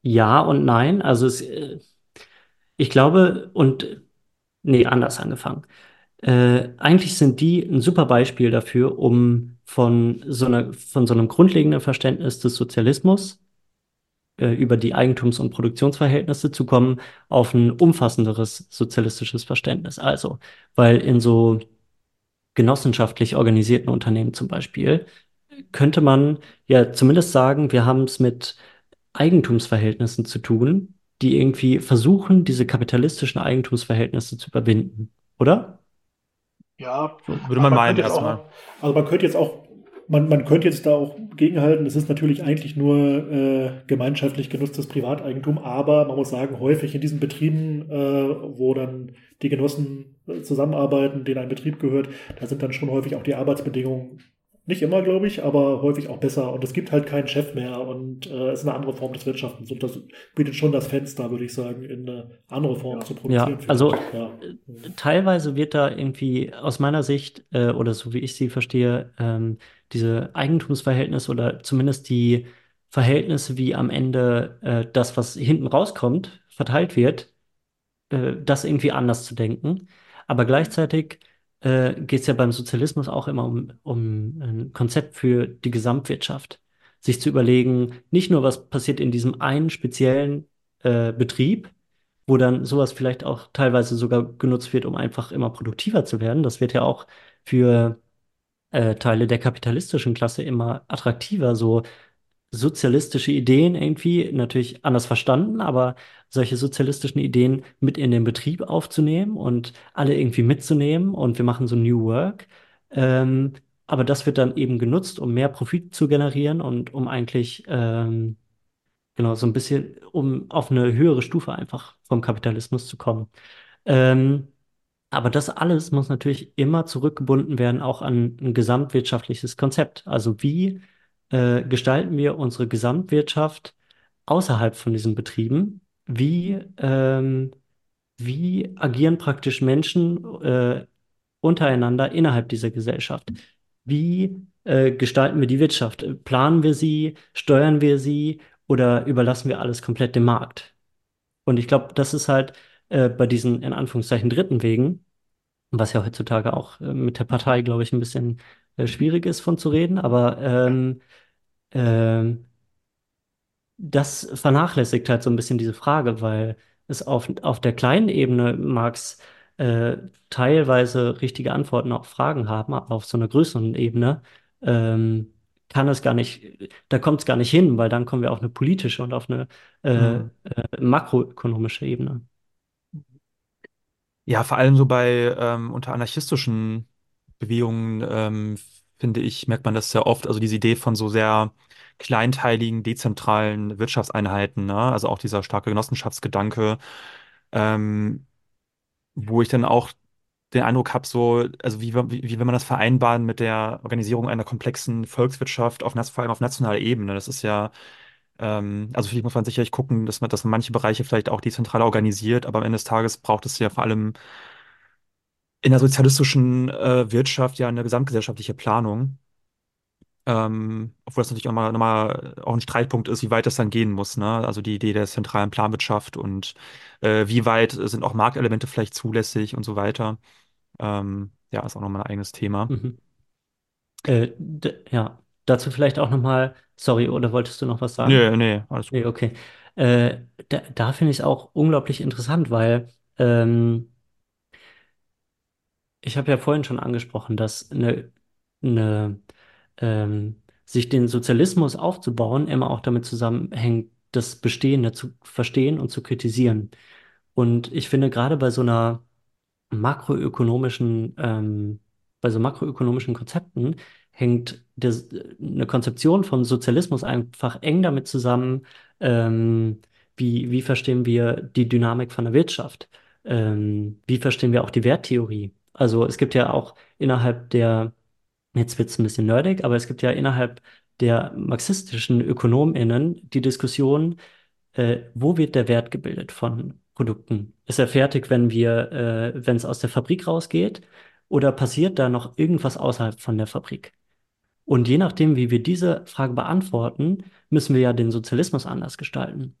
ja und nein. Also es, äh, ich glaube, und nee, anders angefangen. Äh, eigentlich sind die ein super Beispiel dafür, um von so einer, von so einem grundlegenden Verständnis des Sozialismus äh, über die Eigentums- und Produktionsverhältnisse zu kommen auf ein umfassenderes sozialistisches Verständnis. Also, weil in so genossenschaftlich organisierten Unternehmen zum Beispiel könnte man ja zumindest sagen, wir haben es mit Eigentumsverhältnissen zu tun, die irgendwie versuchen, diese kapitalistischen Eigentumsverhältnisse zu überwinden, oder?
Ja, so, würde man, man meinen erstmal. Also man könnte jetzt auch, man, man könnte jetzt da auch gegenhalten, es ist natürlich eigentlich nur äh, gemeinschaftlich genutztes Privateigentum, aber man muss sagen, häufig in diesen Betrieben, äh, wo dann die Genossen äh, zusammenarbeiten, denen ein Betrieb gehört, da sind dann schon häufig auch die Arbeitsbedingungen nicht immer, glaube ich, aber häufig auch besser. Und es gibt halt keinen Chef mehr und äh, es ist eine andere Form des Wirtschaftens. Und das bietet schon das Fenster, würde ich sagen, in eine andere Form ja. zu produzieren.
Ja, also ja. Äh, teilweise wird da irgendwie aus meiner Sicht, äh, oder so wie ich sie verstehe, ähm, diese Eigentumsverhältnisse oder zumindest die Verhältnisse, wie am Ende äh, das, was hinten rauskommt, verteilt wird, äh, das irgendwie anders zu denken. Aber gleichzeitig äh, geht es ja beim Sozialismus auch immer um, um ein Konzept für die Gesamtwirtschaft. Sich zu überlegen, nicht nur, was passiert in diesem einen speziellen äh, Betrieb, wo dann sowas vielleicht auch teilweise sogar genutzt wird, um einfach immer produktiver zu werden. Das wird ja auch für äh, Teile der kapitalistischen Klasse immer attraktiver, so sozialistische Ideen irgendwie natürlich anders verstanden, aber solche sozialistischen Ideen mit in den Betrieb aufzunehmen und alle irgendwie mitzunehmen und wir machen so New Work. Ähm, aber das wird dann eben genutzt, um mehr Profit zu generieren und um eigentlich ähm, genau so ein bisschen, um auf eine höhere Stufe einfach vom Kapitalismus zu kommen. Ähm, aber das alles muss natürlich immer zurückgebunden werden, auch an ein gesamtwirtschaftliches Konzept. Also wie äh, gestalten wir unsere Gesamtwirtschaft außerhalb von diesen Betrieben? Wie, ähm, wie agieren praktisch Menschen äh, untereinander innerhalb dieser Gesellschaft? Wie äh, gestalten wir die Wirtschaft? Planen wir sie? Steuern wir sie? Oder überlassen wir alles komplett dem Markt? Und ich glaube, das ist halt äh, bei diesen in Anführungszeichen dritten Wegen was ja heutzutage auch äh, mit der Partei, glaube ich, ein bisschen äh, schwierig ist von zu reden, aber ähm, ähm, das vernachlässigt halt so ein bisschen diese Frage, weil es auf, auf der kleinen Ebene mag es äh, teilweise richtige Antworten auf Fragen haben, aber auf so einer größeren Ebene ähm, kann es gar nicht, da kommt es gar nicht hin, weil dann kommen wir auf eine politische und auf eine äh,
Hm.
äh, makroökonomische Ebene.
Ja, vor allem so bei ähm, unter anarchistischen Bewegungen, ähm, finde ich, merkt man das sehr oft. Also diese Idee von so sehr kleinteiligen, dezentralen Wirtschaftseinheiten, ne? Also auch dieser starke Genossenschaftsgedanke, ähm, wo ich dann auch den Eindruck habe, so, also wie, wie, wie will man das vereinbaren mit der Organisierung einer komplexen Volkswirtschaft auf, vor allem auf nationaler Ebene? Das ist ja, ähm, also vielleicht muss man sicherlich gucken, dass man, dass man manche Bereiche vielleicht auch dezentraler organisiert, aber am Ende des Tages braucht es ja vor allem in der sozialistischen äh, Wirtschaft ja eine gesamtgesellschaftliche Planung. Ähm, obwohl das natürlich auch mal, nochmal auch ein Streitpunkt ist, wie weit das dann gehen muss, ne? Also die Idee der zentralen Planwirtschaft und äh, wie weit sind auch Marktelemente vielleicht zulässig und so weiter. Ähm, ja, ist auch nochmal ein eigenes Thema.
Mhm. Äh, ja, dazu vielleicht auch nochmal, sorry, oder wolltest du noch was sagen?
Nee, nee, alles
Nee,
gut.
okay. Äh, da da finde ich es auch unglaublich interessant, weil ähm, ich habe ja vorhin schon angesprochen, dass eine, eine, ähm, sich den Sozialismus aufzubauen immer auch damit zusammenhängt, das Bestehende zu verstehen und zu kritisieren. Und ich finde gerade bei so einer makroökonomischen, ähm, bei so makroökonomischen Konzepten hängt das, eine Konzeption von Sozialismus einfach eng damit zusammen, ähm, wie, wie verstehen wir die Dynamik von der Wirtschaft? Ähm, wie verstehen wir auch die Werttheorie? Also es gibt ja auch innerhalb der, jetzt wird es ein bisschen nerdig, aber es gibt ja innerhalb der marxistischen ÖkonomInnen die Diskussion, äh, wo wird der Wert gebildet von Produkten? Ist er fertig, wenn wir, äh, wenn es aus der Fabrik rausgeht? Oder passiert da noch irgendwas außerhalb von der Fabrik? Und je nachdem, wie wir diese Frage beantworten, müssen wir ja den Sozialismus anders gestalten.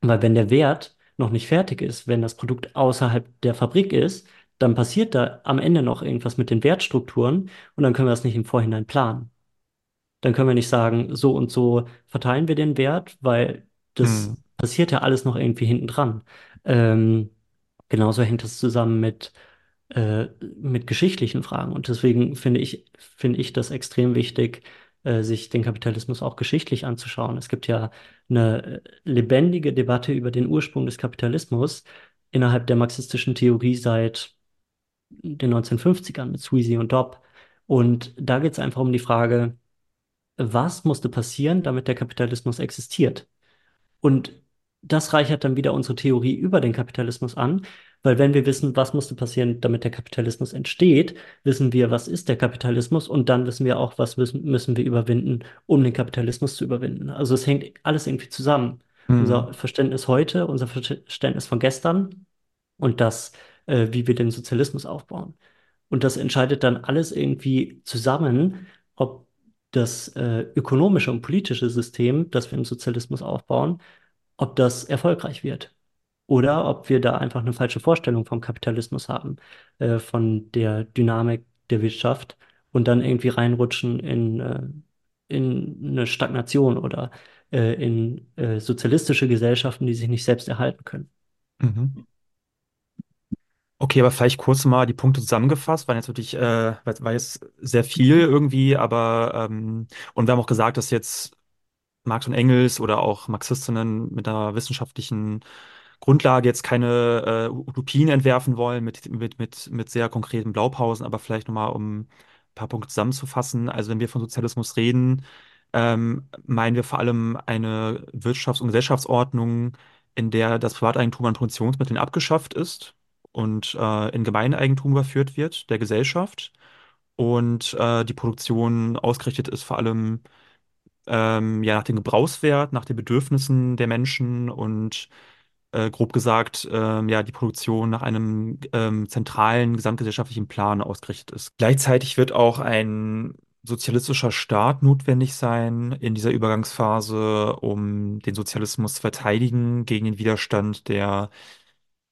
Weil wenn der Wert noch nicht fertig ist, wenn das Produkt außerhalb der Fabrik ist, dann passiert da am Ende noch irgendwas mit den Wertstrukturen und dann können wir das nicht im Vorhinein planen dann können wir nicht sagen, so und so verteilen wir den Wert, weil
Hm.
das passiert ja alles noch irgendwie hinten dran. Ähm, genauso hängt das zusammen mit, äh, mit geschichtlichen Fragen. Und deswegen finde ich, finde ich das extrem wichtig, äh, sich den Kapitalismus auch geschichtlich anzuschauen. Es gibt ja eine äh, lebendige Debatte über den Ursprung des Kapitalismus innerhalb der marxistischen Theorie seit den 1950ern mit Sweezy und Dobb. Und da geht es einfach um die Frage, was musste passieren, damit der Kapitalismus existiert? Und das reichert dann wieder unsere Theorie über den Kapitalismus an, weil wenn wir wissen, was musste passieren, damit der Kapitalismus entsteht, wissen wir, was ist der Kapitalismus und dann wissen wir auch, was müssen, müssen wir überwinden, um den Kapitalismus zu überwinden. Also es hängt alles irgendwie zusammen.
Hm.
Unser Verständnis heute, unser Verständnis von gestern und das, äh, wie wir den Sozialismus aufbauen. Und das entscheidet dann alles irgendwie zusammen, ob das äh, ökonomische und politische System, das wir im Sozialismus aufbauen, ob das erfolgreich wird. Oder ob wir da einfach eine falsche Vorstellung vom Kapitalismus haben, äh, von der Dynamik der Wirtschaft und dann irgendwie reinrutschen in, äh, in eine Stagnation oder äh, in äh, sozialistische Gesellschaften, die sich nicht selbst erhalten können.
Mhm. Okay, aber vielleicht kurz mal die Punkte zusammengefasst, waren jetzt wirklich, äh, war war jetzt sehr viel irgendwie, aber ähm, und wir haben auch gesagt, dass jetzt Marx und Engels oder auch Marxistinnen mit einer wissenschaftlichen Grundlage jetzt keine äh, Utopien entwerfen wollen mit, mit, mit, mit sehr konkreten Blaupausen, aber vielleicht nochmal, um ein paar Punkte zusammenzufassen. Also wenn wir von Sozialismus reden, ähm, meinen wir vor allem eine Wirtschafts- und Gesellschaftsordnung, in der das Privateigentum an Produktionsmitteln abgeschafft ist und äh, in Gemeineigentum überführt wird, der Gesellschaft. Und äh, die Produktion ausgerichtet ist vor allem ähm, ja, nach dem Gebrauchswert, nach den Bedürfnissen der Menschen und äh, grob gesagt, ähm, ja, die Produktion nach einem ähm, zentralen gesamtgesellschaftlichen Plan ausgerichtet ist. Gleichzeitig wird auch ein sozialistischer Staat notwendig sein in dieser Übergangsphase, um den Sozialismus zu verteidigen gegen den Widerstand der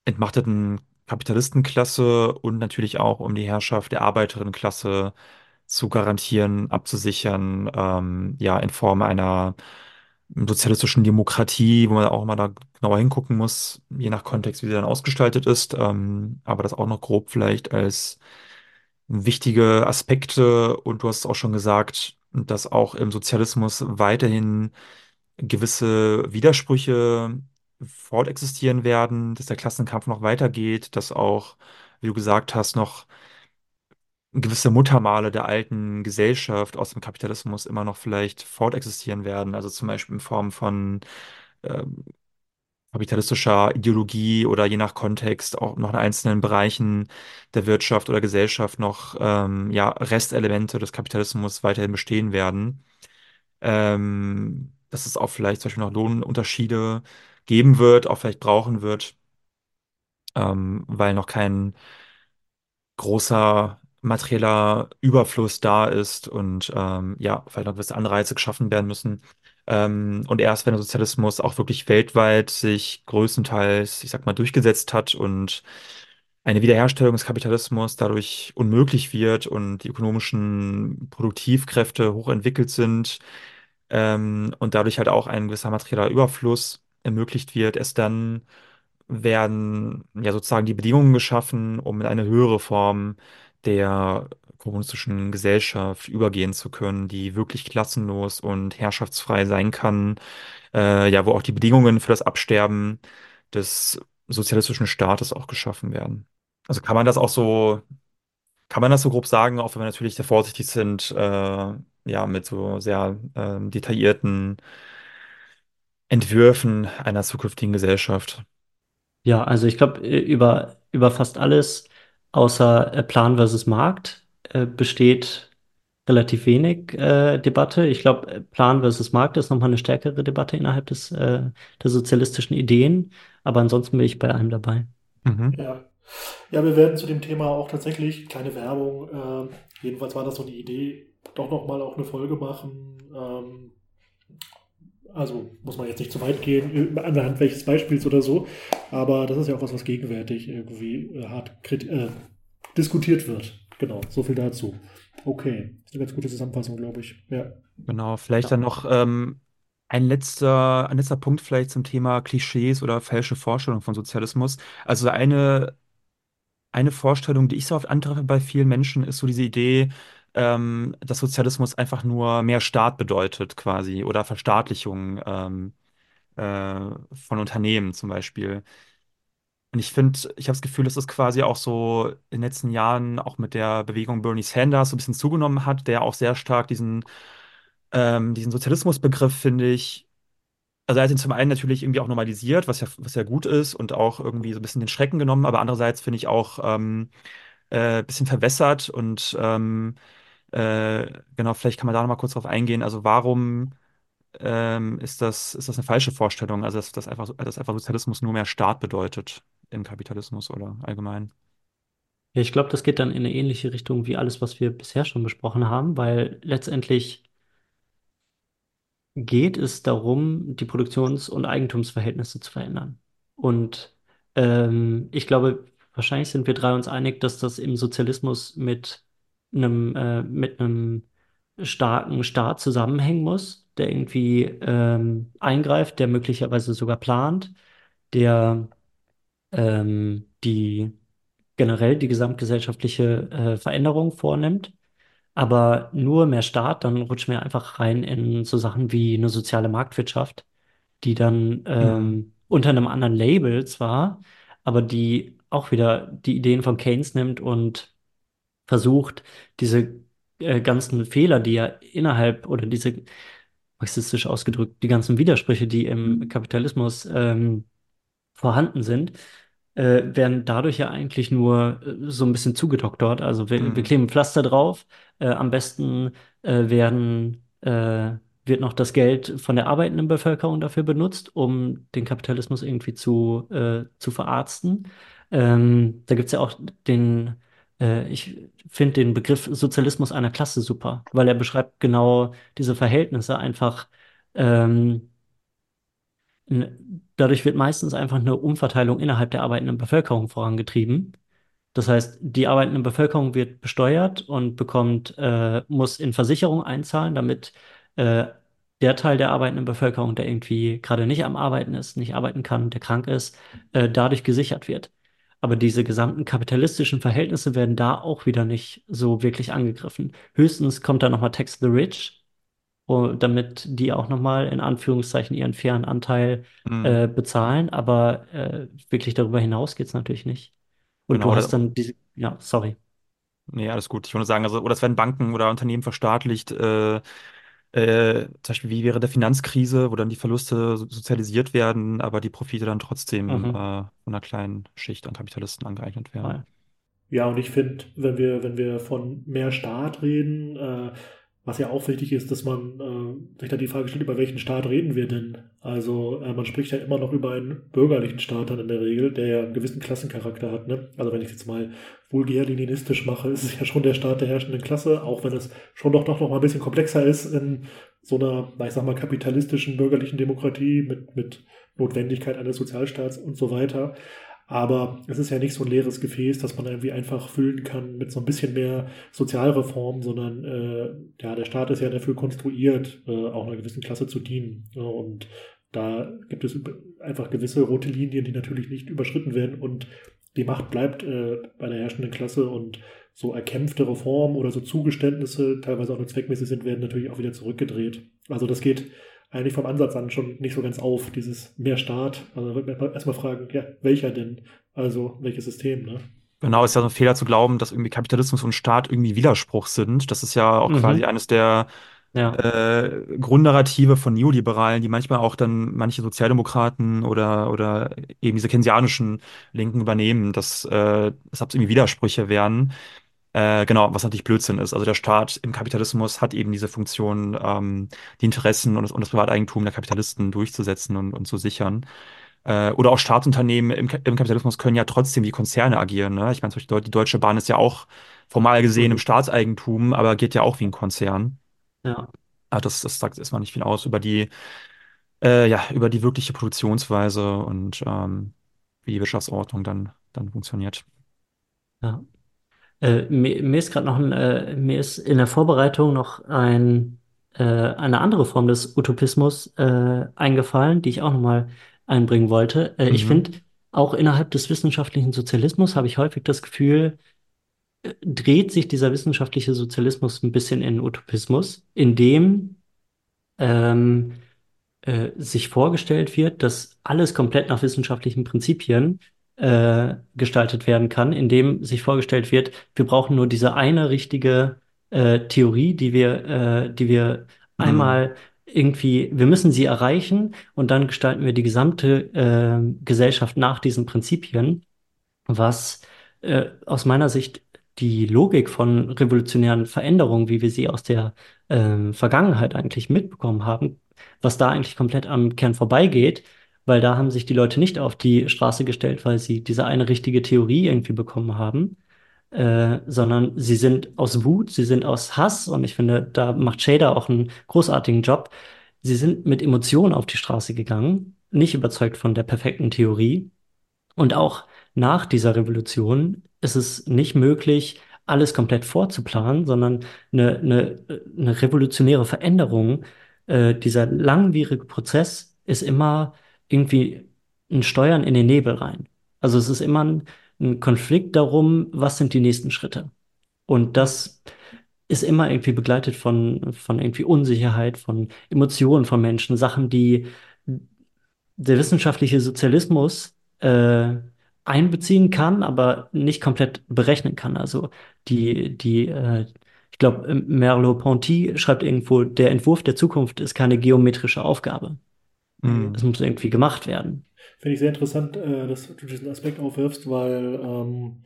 entmachteten Kapitalistenklasse und natürlich auch um die Herrschaft der Arbeiterinnenklasse zu garantieren, abzusichern, ähm, ja, in Form einer sozialistischen Demokratie, wo man auch mal da genauer hingucken muss, je nach Kontext, wie sie dann ausgestaltet ist, ähm, aber das auch noch grob vielleicht als wichtige Aspekte. Und du hast es auch schon gesagt, dass auch im Sozialismus weiterhin gewisse Widersprüche fortexistieren werden, dass der Klassenkampf noch weitergeht, dass auch, wie du gesagt hast, noch gewisse Muttermale der alten Gesellschaft aus dem Kapitalismus immer noch vielleicht fortexistieren werden. Also zum Beispiel in Form von ähm, kapitalistischer Ideologie oder je nach Kontext auch noch in einzelnen Bereichen der Wirtschaft oder Gesellschaft noch ähm, ja, Restelemente des Kapitalismus weiterhin bestehen werden. Ähm, dass es auch vielleicht zum Beispiel noch Lohnunterschiede geben wird, auch vielleicht brauchen wird, ähm, weil noch kein großer materieller Überfluss da ist und ähm, ja, vielleicht noch gewisse Anreize geschaffen werden müssen. Ähm, und erst wenn der Sozialismus auch wirklich weltweit sich größtenteils, ich sag mal, durchgesetzt hat und eine Wiederherstellung des Kapitalismus dadurch unmöglich wird und die ökonomischen Produktivkräfte hochentwickelt sind ähm, und dadurch halt auch ein gewisser materieller Überfluss ermöglicht wird, erst dann werden ja sozusagen die Bedingungen geschaffen, um in eine höhere Form der kommunistischen Gesellschaft übergehen zu können, die wirklich klassenlos und herrschaftsfrei sein kann, äh, ja, wo auch die Bedingungen für das Absterben des sozialistischen Staates auch geschaffen werden. Also kann man das auch so, kann man das so grob sagen, auch wenn wir natürlich sehr vorsichtig sind, äh, ja, mit so sehr ähm, detaillierten Entwürfen einer zukünftigen Gesellschaft.
Ja, also ich glaube, über, über fast alles außer äh, Plan versus Markt äh, besteht relativ wenig äh, Debatte. Ich glaube, Plan versus Markt ist nochmal eine stärkere Debatte innerhalb des, äh, der sozialistischen Ideen, aber ansonsten bin ich bei allem dabei.
Mhm. Ja. ja, wir werden zu dem Thema auch tatsächlich, kleine Werbung, äh, jedenfalls war das so die Idee, doch nochmal auch eine Folge machen. Ähm, also muss man jetzt nicht zu weit gehen, anhand welches Beispiels oder so. Aber das ist ja auch was, was gegenwärtig irgendwie äh, hart äh, diskutiert wird. Genau, so viel dazu. Okay, das ist eine ganz gute Zusammenfassung, glaube ich. Ja.
Genau, vielleicht ja. dann noch ähm, ein letzter, ein letzter Punkt vielleicht zum Thema Klischees oder falsche Vorstellungen von Sozialismus. Also eine, eine Vorstellung, die ich so oft antreffe bei vielen Menschen, ist so diese Idee, ähm, dass Sozialismus einfach nur mehr Staat bedeutet, quasi, oder Verstaatlichung ähm, äh, von Unternehmen zum Beispiel. Und ich finde, ich habe das Gefühl, dass das quasi auch so in den letzten Jahren auch mit der Bewegung Bernie Sanders so ein bisschen zugenommen hat, der auch sehr stark diesen, ähm, diesen Sozialismusbegriff, finde ich, also er hat ihn zum einen natürlich irgendwie auch normalisiert, was ja, was ja gut ist und auch irgendwie so ein bisschen den Schrecken genommen, aber andererseits finde ich auch ähm, äh, ein bisschen verwässert und ähm, äh, genau, vielleicht kann man da noch mal kurz drauf eingehen. Also warum ähm, ist das, ist das eine falsche Vorstellung? Also dass, dass einfach, dass einfach Sozialismus nur mehr Staat bedeutet im Kapitalismus oder allgemein?
Ja, ich glaube, das geht dann in eine ähnliche Richtung wie alles, was wir bisher schon besprochen haben, weil letztendlich geht es darum, die Produktions- und Eigentumsverhältnisse zu verändern. Und ähm, ich glaube, wahrscheinlich sind wir drei uns einig, dass das im Sozialismus mit einem, äh, mit einem starken Staat zusammenhängen muss, der irgendwie ähm, eingreift, der möglicherweise sogar plant, der ähm, die generell die gesamtgesellschaftliche äh, Veränderung vornimmt. Aber nur mehr Staat, dann rutschen wir einfach rein in so Sachen wie eine soziale Marktwirtschaft, die dann ähm, mhm. unter einem anderen Label zwar, aber die auch wieder die Ideen von Keynes nimmt und versucht, diese äh, ganzen Fehler, die ja innerhalb oder diese marxistisch ausgedrückt, die ganzen Widersprüche, die im Kapitalismus ähm, vorhanden sind, äh, werden dadurch ja eigentlich nur äh, so ein bisschen zugedoktort. Also wir, mhm. wir kleben Pflaster drauf. Äh, am besten äh, werden, äh, wird noch das Geld von der arbeitenden Bevölkerung dafür benutzt, um den Kapitalismus irgendwie zu, zu verarzten. Ähm, da gibt es ja auch den äh, ich finde den Begriff Sozialismus einer Klasse super, weil er beschreibt genau diese Verhältnisse einfach. Ähm, dadurch wird meistens einfach eine Umverteilung innerhalb der arbeitenden Bevölkerung vorangetrieben. Das heißt, die arbeitende Bevölkerung wird besteuert und bekommt, äh, muss in Versicherung einzahlen, damit äh, der Teil der arbeitenden Bevölkerung, der irgendwie gerade nicht am Arbeiten ist, nicht arbeiten kann, der krank ist, äh, dadurch gesichert wird. Aber diese gesamten kapitalistischen Verhältnisse werden da auch wieder nicht so wirklich angegriffen. Höchstens kommt da nochmal Tax the Rich, damit die auch nochmal in Anführungszeichen ihren fairen Anteil
Mhm.
äh, bezahlen. Aber äh, wirklich darüber hinaus geht es natürlich nicht. Und
Genau,
du hast dann diese, ja, sorry.
Nee, alles gut. Ich wollte nur sagen, also, oder es werden Banken oder Unternehmen verstaatlicht, äh, äh, zum Beispiel wie während der Finanzkrise, wo dann die Verluste so- sozialisiert werden, aber die Profite dann trotzdem
Mhm.
äh, von einer kleinen Schicht an Kapitalisten angeeignet werden.
Ja, und ich finde, wenn wir, wenn wir von mehr Staat reden, äh, was ja auch wichtig ist, dass man äh, sich da die Frage stellt, über welchen Staat reden wir denn? Also äh, man spricht ja immer noch über einen bürgerlichen Staat dann in der Regel, der ja einen gewissen Klassencharakter hat. Ne? Also wenn ich jetzt mal vulgär leninistisch mache, ist es ja schon der Staat der herrschenden Klasse, auch wenn es schon doch, doch noch mal ein bisschen komplexer ist in so einer, ich sag mal, kapitalistischen bürgerlichen Demokratie mit, mit Notwendigkeit eines Sozialstaats und so weiter. Aber es ist ja nicht so ein leeres Gefäß, das man irgendwie einfach füllen kann mit so ein bisschen mehr Sozialreform, sondern äh, ja, der Staat ist ja dafür konstruiert, äh, auch einer gewissen Klasse zu dienen. Und da gibt es einfach gewisse rote Linien, die natürlich nicht überschritten werden und die Macht bleibt äh, bei der herrschenden Klasse und so erkämpfte Reformen oder so Zugeständnisse, teilweise auch nur zweckmäßig sind, werden natürlich auch wieder zurückgedreht. Also das geht eigentlich vom Ansatz an schon nicht so ganz auf, dieses mehr Staat. Also da wird man erstmal fragen, ja, welcher denn? Also welches System, ne?
Genau, ist ja so ein Fehler zu glauben, dass irgendwie Kapitalismus und Staat irgendwie Widerspruch sind. Das ist ja auch
Mhm.
quasi eines der
Ja.
äh, Grundnarrative von Neoliberalen, die manchmal auch dann manche Sozialdemokraten oder, oder eben diese keynesianischen Linken übernehmen, dass äh, deshalb irgendwie Widersprüche wären. Äh, genau, was natürlich Blödsinn ist. Also der Staat im Kapitalismus hat eben diese Funktion, ähm, die Interessen und das, und das Privateigentum der Kapitalisten durchzusetzen und, und zu sichern. Äh, oder auch Staatsunternehmen im, im Kapitalismus können ja trotzdem wie Konzerne agieren. Ne? Ich meine, zum Beispiel die Deutsche Bahn ist ja auch formal gesehen im Staatseigentum, aber geht ja auch wie ein Konzern.
Ja.
Ah, das, das sagt erstmal nicht viel aus über die, äh, ja, über die wirkliche Produktionsweise und ähm, wie die Wirtschaftsordnung dann, dann funktioniert.
Ja. Äh, mir, mir ist gerade noch ein, äh, mir ist in der Vorbereitung noch ein, äh, eine andere Form des Utopismus äh, eingefallen, die ich auch nochmal einbringen wollte. Äh, Ich
Mhm.
finde, auch innerhalb des wissenschaftlichen Sozialismus habe ich häufig das Gefühl, äh, dreht sich dieser wissenschaftliche Sozialismus ein bisschen in Utopismus, indem ähm, äh, sich vorgestellt wird, dass alles komplett nach wissenschaftlichen Prinzipien äh, gestaltet werden kann, indem sich vorgestellt wird, wir brauchen nur diese eine richtige äh, Theorie, die wir, äh, die wir
Mhm.
einmal irgendwie, wir müssen sie erreichen und dann gestalten wir die gesamte äh, Gesellschaft nach diesen Prinzipien, was äh, aus meiner Sicht die Logik von revolutionären Veränderungen, wie wir sie aus der ähm, Vergangenheit eigentlich mitbekommen haben, was da eigentlich komplett am Kern vorbeigeht, weil da haben sich die Leute nicht auf die Straße gestellt, weil sie diese eine richtige Theorie irgendwie bekommen haben, äh, sondern sie sind aus Wut, sie sind aus Hass und ich finde, da macht Shader auch einen großartigen Job. Sie sind mit Emotionen auf die Straße gegangen, nicht überzeugt von der perfekten Theorie. Und auch nach dieser Revolution ist es nicht möglich, alles komplett vorzuplanen, sondern eine, eine, eine revolutionäre Veränderung, äh, dieser langwierige Prozess ist immer irgendwie ein Steuern in den Nebel rein. Also es ist immer ein, ein Konflikt darum, was sind die nächsten Schritte. Und das ist immer irgendwie begleitet von, von irgendwie Unsicherheit, von Emotionen von Menschen, Sachen, die der wissenschaftliche Sozialismus äh, einbeziehen kann, aber nicht komplett berechnen kann. Also die, die, äh, ich glaube, Merleau-Ponty schreibt irgendwo, der Entwurf der Zukunft ist keine geometrische Aufgabe.
Mhm.
Es muss irgendwie gemacht werden.
Finde ich sehr interessant, äh, dass du diesen Aspekt aufwirfst, weil ähm,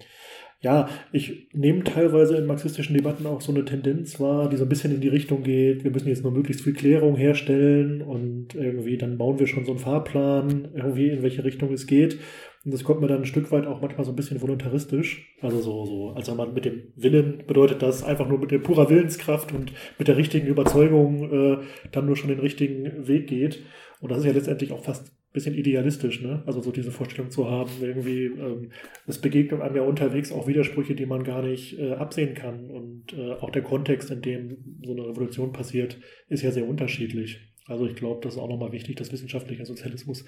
ja, ich nehme teilweise in marxistischen Debatten auch so eine Tendenz wahr, die so ein bisschen in die Richtung geht, wir müssen jetzt nur möglichst viel Klärung herstellen und irgendwie dann bauen wir schon so einen Fahrplan, irgendwie in welche Richtung es geht. Und das kommt mir dann ein Stück weit auch manchmal so ein bisschen voluntaristisch. Also so, so, also man mit dem Willen bedeutet das einfach nur mit der purer Willenskraft und mit der richtigen Überzeugung äh, dann nur schon den richtigen Weg geht. Und das ist ja letztendlich auch fast bisschen idealistisch, ne? Also so diese Vorstellung zu haben, irgendwie, ähm, es begegnen einem ja unterwegs auch Widersprüche, die man gar nicht äh, absehen kann. Und äh, auch der Kontext, in dem so eine Revolution passiert, ist ja sehr unterschiedlich. Also ich glaube, das ist auch nochmal wichtig, dass wissenschaftlicher Sozialismus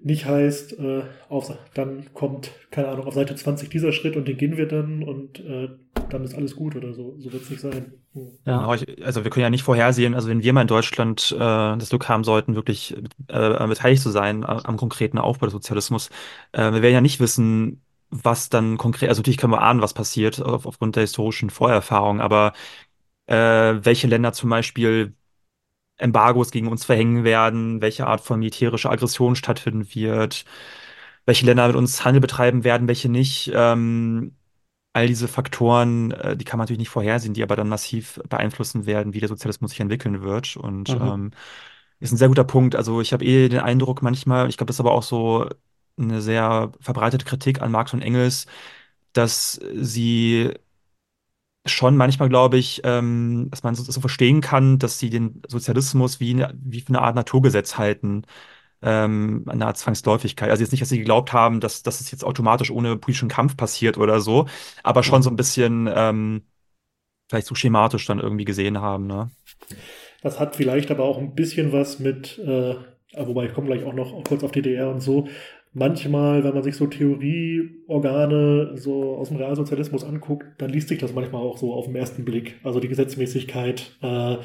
nicht heißt, äh, auf, dann kommt, keine Ahnung, auf Seite 20 dieser Schritt und den gehen wir dann und äh, dann ist alles gut oder so. So wird es nicht sein.
Hm. Ja. Also wir können ja nicht vorhersehen, also wenn wir mal in Deutschland äh, das Glück haben sollten, wirklich äh, beteiligt zu sein am, am konkreten Aufbau des Sozialismus, äh, wir werden ja nicht wissen, was dann konkret, also natürlich können wir ahnen, was passiert auf, aufgrund der historischen Vorerfahrung, aber äh, welche Länder zum Beispiel Embargos gegen uns verhängen werden, welche Art von militärischer Aggression stattfinden wird, welche Länder mit uns Handel betreiben werden, welche nicht. Ähm, all diese Faktoren, äh, die kann man natürlich nicht vorhersehen, die aber dann massiv beeinflussen werden, wie der Sozialismus sich entwickeln wird. Und mhm. ähm, ist ein sehr guter Punkt. Also ich habe eh den Eindruck manchmal, ich glaube, das ist aber auch so eine sehr verbreitete Kritik an Marx und Engels, dass sie schon manchmal, glaube ich, ähm, dass man so, so, verstehen kann, dass sie den Sozialismus wie, wie für eine Art Naturgesetz halten, ähm, eine Art Zwangsläufigkeit. Also jetzt nicht, dass sie geglaubt haben, dass, dass es jetzt automatisch ohne politischen Kampf passiert oder so, aber schon so ein bisschen ähm, vielleicht so schematisch dann irgendwie gesehen haben. Ne?
Das hat vielleicht aber auch ein bisschen was mit, äh, wobei ich komme gleich auch noch kurz auf DDR und so, manchmal, wenn man sich so Theorieorgane so aus dem Realsozialismus anguckt, dann liest sich das manchmal auch so auf den ersten Blick. Also die Gesetzmäßigkeit äh,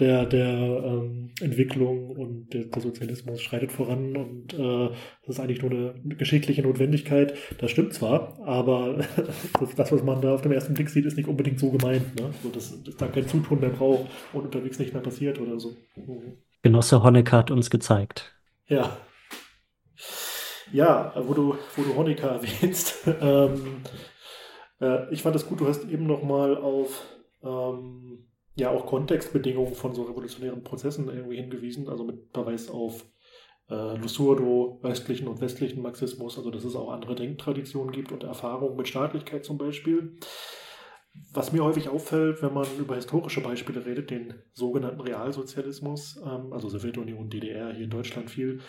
der, der ähm, Entwicklung und der, der, Sozialismus schreitet voran und äh, das ist eigentlich nur eine geschichtliche Notwendigkeit. Das stimmt zwar, aber [laughs] das, was man da auf dem ersten Blick sieht, ist nicht unbedingt so gemeint. Ne? So, dass, dass da kein Zutun mehr braucht und unterwegs nicht mehr passiert oder so.
Mhm. Genosse Honecker hat uns gezeigt.
Ja, ja, wo du, wo du Honecker [laughs] erwähnst. ähm, äh, ich fand es gut, du hast eben nochmal auf ähm, ja auch Kontextbedingungen von so revolutionären Prozessen irgendwie hingewiesen, also mit Verweis auf äh, Lusurdo, östlichen und westlichen Marxismus, also dass es auch andere Denktraditionen gibt und Erfahrungen mit Staatlichkeit zum Beispiel. Was mir häufig auffällt, wenn man über historische Beispiele redet, den sogenannten Realsozialismus, ähm, also Sowjetunion, DDR, hier in Deutschland viel,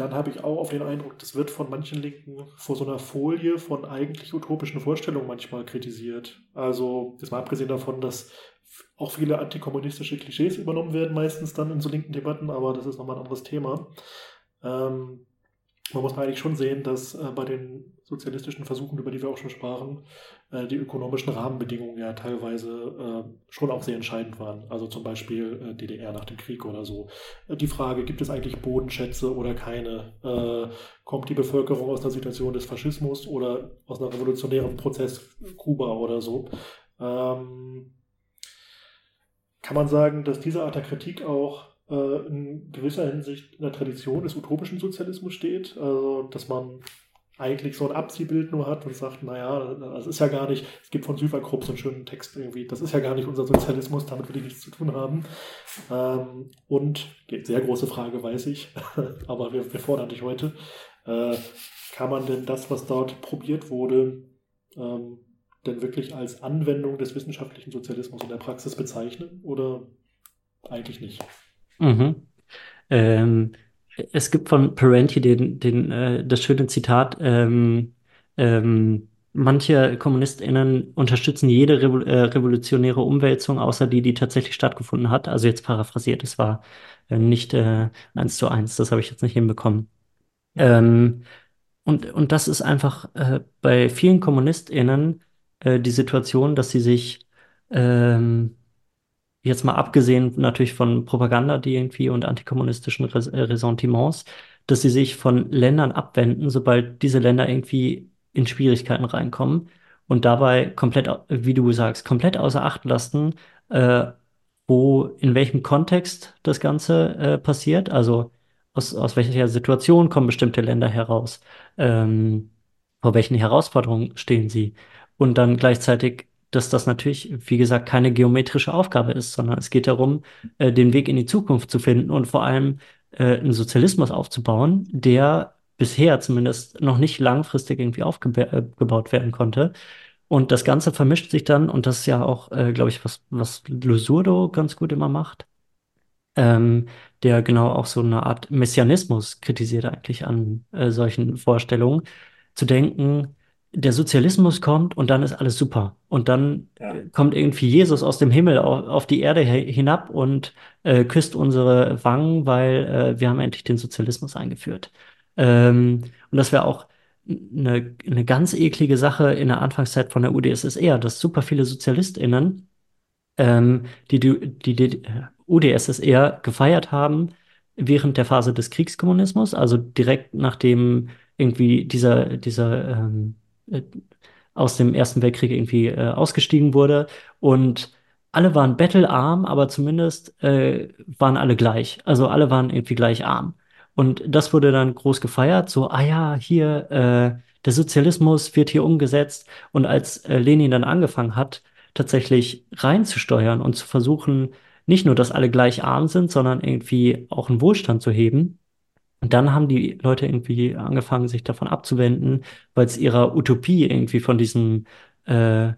dann habe ich auch auf den Eindruck, das wird von manchen Linken vor so einer Folie von eigentlich utopischen Vorstellungen manchmal kritisiert. Also, jetzt mal abgesehen davon, dass auch viele antikommunistische Klischees übernommen werden, meistens dann in so linken Debatten, aber das ist nochmal ein anderes Thema. Ähm, man muss eigentlich schon sehen, dass äh, bei den sozialistischen Versuchen, über die wir auch schon sprachen, äh, die ökonomischen Rahmenbedingungen ja teilweise äh, schon auch sehr entscheidend waren. Also zum Beispiel äh, DDR nach dem Krieg oder so. Die Frage, gibt es eigentlich Bodenschätze oder keine? Kommt die Bevölkerung aus einer Situation des Faschismus oder aus einem revolutionären Prozess Kuba oder so? Ähm, kann man sagen, dass diese Art der Kritik auch in gewisser Hinsicht in der Tradition des utopischen Sozialismus steht. Also, dass man eigentlich so ein Abziehbild nur hat und sagt, naja, das ist ja gar nicht, es gibt von Süverkrupp so einen schönen Text irgendwie, das ist ja gar nicht unser Sozialismus, damit will ich nichts zu tun haben. Ähm, und, sehr große Frage, weiß ich, [laughs] aber wir, wir, fordern dich heute, äh, kann man denn das, was dort probiert wurde, ähm, denn wirklich als Anwendung des wissenschaftlichen Sozialismus in der Praxis bezeichnen oder eigentlich nicht?
Mhm. Ähm, es gibt von Parenti den, den, äh, das schöne Zitat, ähm, ähm, manche KommunistInnen unterstützen jede Revo äh, revolutionäre Umwälzung, außer die, die tatsächlich stattgefunden hat. Also jetzt paraphrasiert, es war äh, nicht äh, eins zu eins, das habe ich jetzt nicht hinbekommen. Ähm, und, und das ist einfach äh, bei vielen KommunistInnen äh, die Situation, dass sie sich ähm, jetzt mal abgesehen natürlich von Propaganda, die irgendwie und antikommunistischen äh, Ressentiments, dass sie sich von Ländern abwenden, sobald diese Länder irgendwie in Schwierigkeiten reinkommen und dabei komplett, wie du sagst, komplett außer Acht lassen, äh, wo, in welchem Kontext das Ganze äh, passiert, also aus, aus welcher Situation kommen bestimmte Länder heraus, ähm, vor welchen Herausforderungen stehen sie? Und dann gleichzeitig dass das natürlich, wie gesagt, keine geometrische Aufgabe ist, sondern es geht darum, äh, den Weg in die Zukunft zu finden und vor allem äh, einen Sozialismus aufzubauen, der bisher zumindest noch nicht langfristig irgendwie aufgebaut äh, werden konnte. Und das Ganze vermischt sich dann, und das ist ja auch, äh, glaube ich, was, was Losurdo ganz gut immer macht, ähm, der genau auch so eine Art Messianismus kritisiert eigentlich an äh, solchen Vorstellungen. Zu denken, der Sozialismus kommt und dann ist alles super. Und dann
Ja.
äh, kommt irgendwie Jesus aus dem Himmel auf, auf die Erde hinab und äh, küsst unsere Wangen, weil äh, wir haben endlich den Sozialismus eingeführt. Ähm, und das wäre auch eine, eine ganz eklige Sache in der Anfangszeit von der UdSSR, dass super viele SozialistInnen ähm, die, die, die, die UdSSR gefeiert haben während der Phase des Kriegskommunismus, also direkt nachdem irgendwie dieser, dieser ähm, äh, aus dem Ersten Weltkrieg irgendwie äh, ausgestiegen wurde. Und alle waren bettelarm, aber zumindest äh, waren alle gleich. Also alle waren irgendwie gleich arm. Und das wurde dann groß gefeiert, so, ah ja, hier, äh, der Sozialismus wird hier umgesetzt. Und als äh, Lenin dann angefangen hat, tatsächlich reinzusteuern und zu versuchen, nicht nur, dass alle gleich arm sind, sondern irgendwie auch einen Wohlstand zu heben. Und dann haben die Leute irgendwie angefangen, sich davon abzuwenden, weil es ihrer Utopie irgendwie von diesem, äh,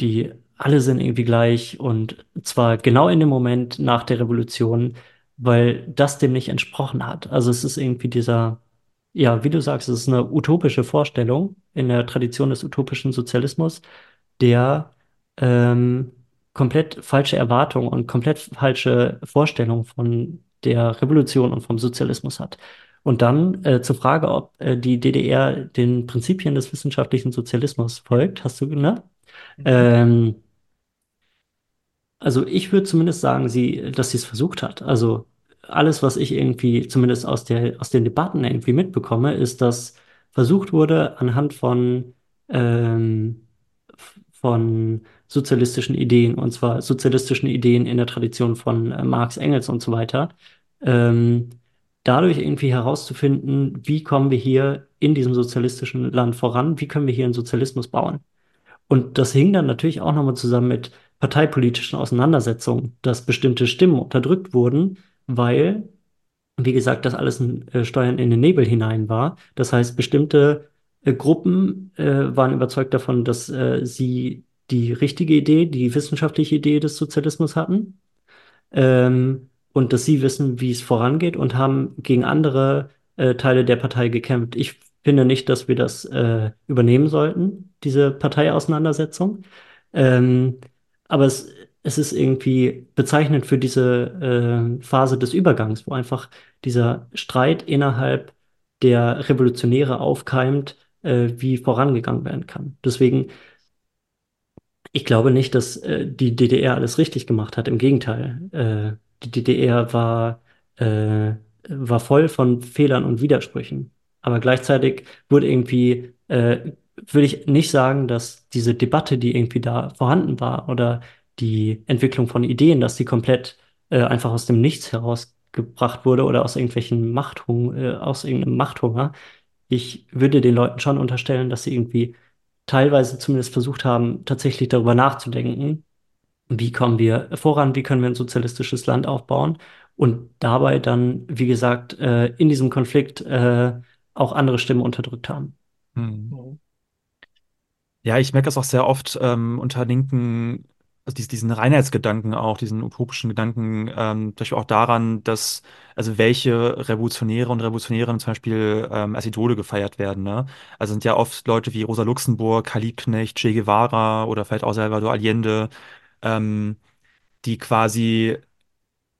die alle sind irgendwie gleich und zwar genau in dem Moment nach der Revolution, weil das dem nicht entsprochen hat. Also es ist irgendwie dieser, ja, wie du sagst, es ist eine utopische Vorstellung in der Tradition des utopischen Sozialismus, der ähm, komplett falsche Erwartungen und komplett falsche Vorstellungen von der Revolution und vom Sozialismus hat. Und dann äh, zur Frage, ob äh, die DDR den Prinzipien des wissenschaftlichen Sozialismus folgt, hast du, ne? Ähm, also ich würde zumindest sagen, sie, dass sie es versucht hat. Also alles, was ich irgendwie zumindest aus der, aus den Debatten irgendwie mitbekomme, ist, dass versucht wurde, anhand von, ähm, von sozialistischen Ideen, und zwar sozialistischen Ideen in der Tradition von äh, Marx, Engels und so weiter, ähm, dadurch irgendwie herauszufinden, wie kommen wir hier in diesem sozialistischen Land voran, wie können wir hier einen Sozialismus bauen. Und das hing dann natürlich auch nochmal zusammen mit parteipolitischen Auseinandersetzungen, dass bestimmte Stimmen unterdrückt wurden, weil, wie gesagt, das alles ein äh, Steuern in den Nebel hinein war. Das heißt, bestimmte äh, Gruppen äh, waren überzeugt davon, dass äh, sie die richtige Idee, die wissenschaftliche Idee des Sozialismus hatten ähm, und dass sie wissen, wie es vorangeht und haben gegen andere äh, Teile der Partei gekämpft. Ich finde nicht, dass wir das äh, übernehmen sollten, diese Parteiauseinandersetzung. Ähm, aber es, es ist irgendwie bezeichnend für diese äh, Phase des Übergangs, wo einfach dieser Streit innerhalb der Revolutionäre aufkeimt, äh, wie vorangegangen werden kann. Deswegen ich glaube nicht, dass äh, die DDR alles richtig gemacht hat. Im Gegenteil. Äh, die DDR war, äh, war voll von Fehlern und Widersprüchen. Aber gleichzeitig wurde irgendwie, äh, würde ich nicht sagen, dass diese Debatte, die irgendwie da vorhanden war, oder die Entwicklung von Ideen, dass die komplett äh, einfach aus dem Nichts herausgebracht wurde oder aus irgendwelchen Machthung, äh, aus irgendeinem Machthunger. Ich würde den Leuten schon unterstellen, dass sie irgendwie teilweise zumindest versucht haben, tatsächlich darüber nachzudenken, wie kommen wir voran, wie können wir ein sozialistisches Land aufbauen und dabei dann, wie gesagt, äh, in diesem Konflikt äh, auch andere Stimmen unterdrückt haben.
Hm.
Mhm.
Ja, ich merke das auch sehr oft ähm, unter Linken, also dies- diesen Reinheitsgedanken auch, diesen utopischen Gedanken, ähm, zum Beispiel auch daran, dass, also welche Revolutionäre und Revolutionärinnen zum Beispiel ähm, als Idole gefeiert werden, ne? Also sind ja oft Leute wie Rosa Luxemburg, Karl Liebknecht, Che Guevara oder vielleicht auch Salvador Allende, ähm, die quasi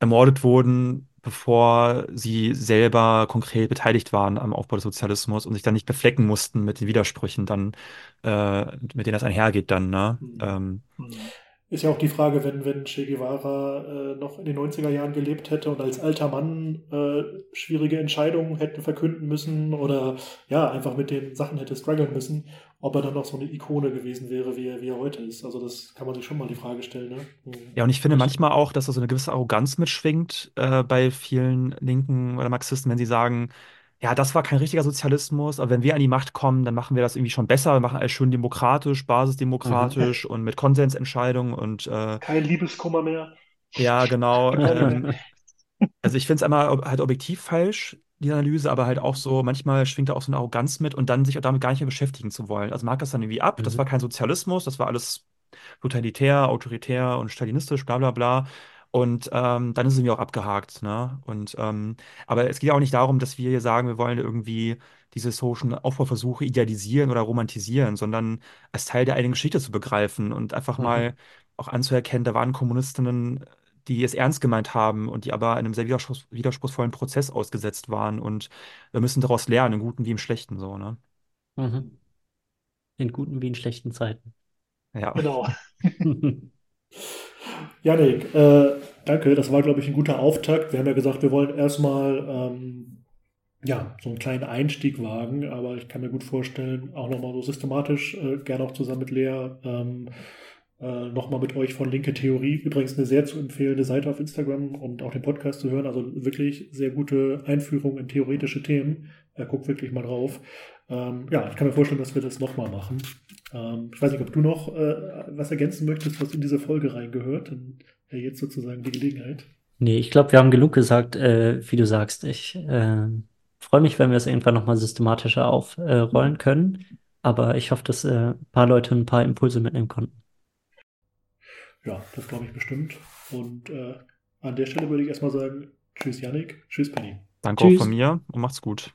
ermordet wurden, bevor sie selber konkret beteiligt waren am Aufbau des Sozialismus und sich dann nicht beflecken mussten mit den Widersprüchen dann, äh, mit denen das einhergeht dann, ne?
Mhm. Ist ja auch die Frage, wenn, wenn Che Guevara äh, noch in den 90er Jahren gelebt hätte und als alter Mann äh, schwierige Entscheidungen hätte verkünden müssen oder ja, einfach mit den Sachen hätte strugglen müssen, ob er dann noch so eine Ikone gewesen wäre, wie er, wie er heute ist. Also das kann man sich schon mal die Frage stellen. Ne? Mhm.
ja, und ich finde manchmal auch, dass da so eine gewisse Arroganz mitschwingt, äh, bei vielen Linken oder Marxisten, wenn sie sagen, ja, das war kein richtiger Sozialismus, aber wenn wir an die Macht kommen, dann machen wir das irgendwie schon besser, wir machen alles schön demokratisch, basisdemokratisch und mit Konsensentscheidungen und äh,
Kein Liebeskummer mehr.
ja, genau. [laughs] Ähm, also ich finde es einmal halt objektiv falsch, die Analyse, aber halt auch so, manchmal schwingt da auch so eine Arroganz mit und dann sich auch damit gar nicht mehr beschäftigen zu wollen. Also mag das dann irgendwie ab, das
Mhm.
war kein Sozialismus, das war alles totalitär, autoritär und stalinistisch, bla bla bla. Und ähm, dann ist es mir auch abgehakt. Ne? Und, ähm, aber es geht ja auch nicht darum, dass wir hier sagen, wir wollen irgendwie diese Social Aufbauversuche idealisieren oder romantisieren, sondern als Teil der eigenen Geschichte zu begreifen und einfach
Mhm.
mal auch anzuerkennen, da waren Kommunistinnen, die es ernst gemeint haben und die aber einem sehr widerspruchs widerspruchsvollen Prozess ausgesetzt waren. Und wir müssen daraus lernen, im Guten wie im Schlechten so, ne?
Mhm. In guten wie in schlechten Zeiten.
Ja.
Genau. [laughs] [laughs] Janik, äh, danke. Das war, glaube ich, ein guter Auftakt. Wir haben ja gesagt, wir wollen erstmal ähm, ja, so einen kleinen Einstieg wagen, aber ich kann mir gut vorstellen, auch nochmal so systematisch, äh, gerne auch zusammen mit Lea, ähm, äh, nochmal mit euch von Linke Theorie. Übrigens eine sehr zu empfehlende Seite auf Instagram und auch den Podcast zu hören. Also wirklich sehr gute Einführung in theoretische Themen. Äh, guckt wirklich mal drauf. Ähm, ja, ich kann mir vorstellen, dass wir das nochmal machen. Ähm, ich weiß nicht, ob du noch äh, was ergänzen möchtest, was in diese Folge reingehört. Dann wäre jetzt sozusagen die Gelegenheit.
Nee, ich glaube, wir haben genug gesagt, äh, wie du sagst. Ich äh, freue mich, wenn wir es irgendwann nochmal systematischer aufrollen können. Aber ich hoffe, dass äh, ein paar Leute ein paar Impulse mitnehmen konnten.
Ja, das glaube ich bestimmt. Und äh, an der Stelle würde ich erstmal sagen, tschüss Yannick, tschüss Penny.
Danke auch
Tschüss.
von mir und macht's gut.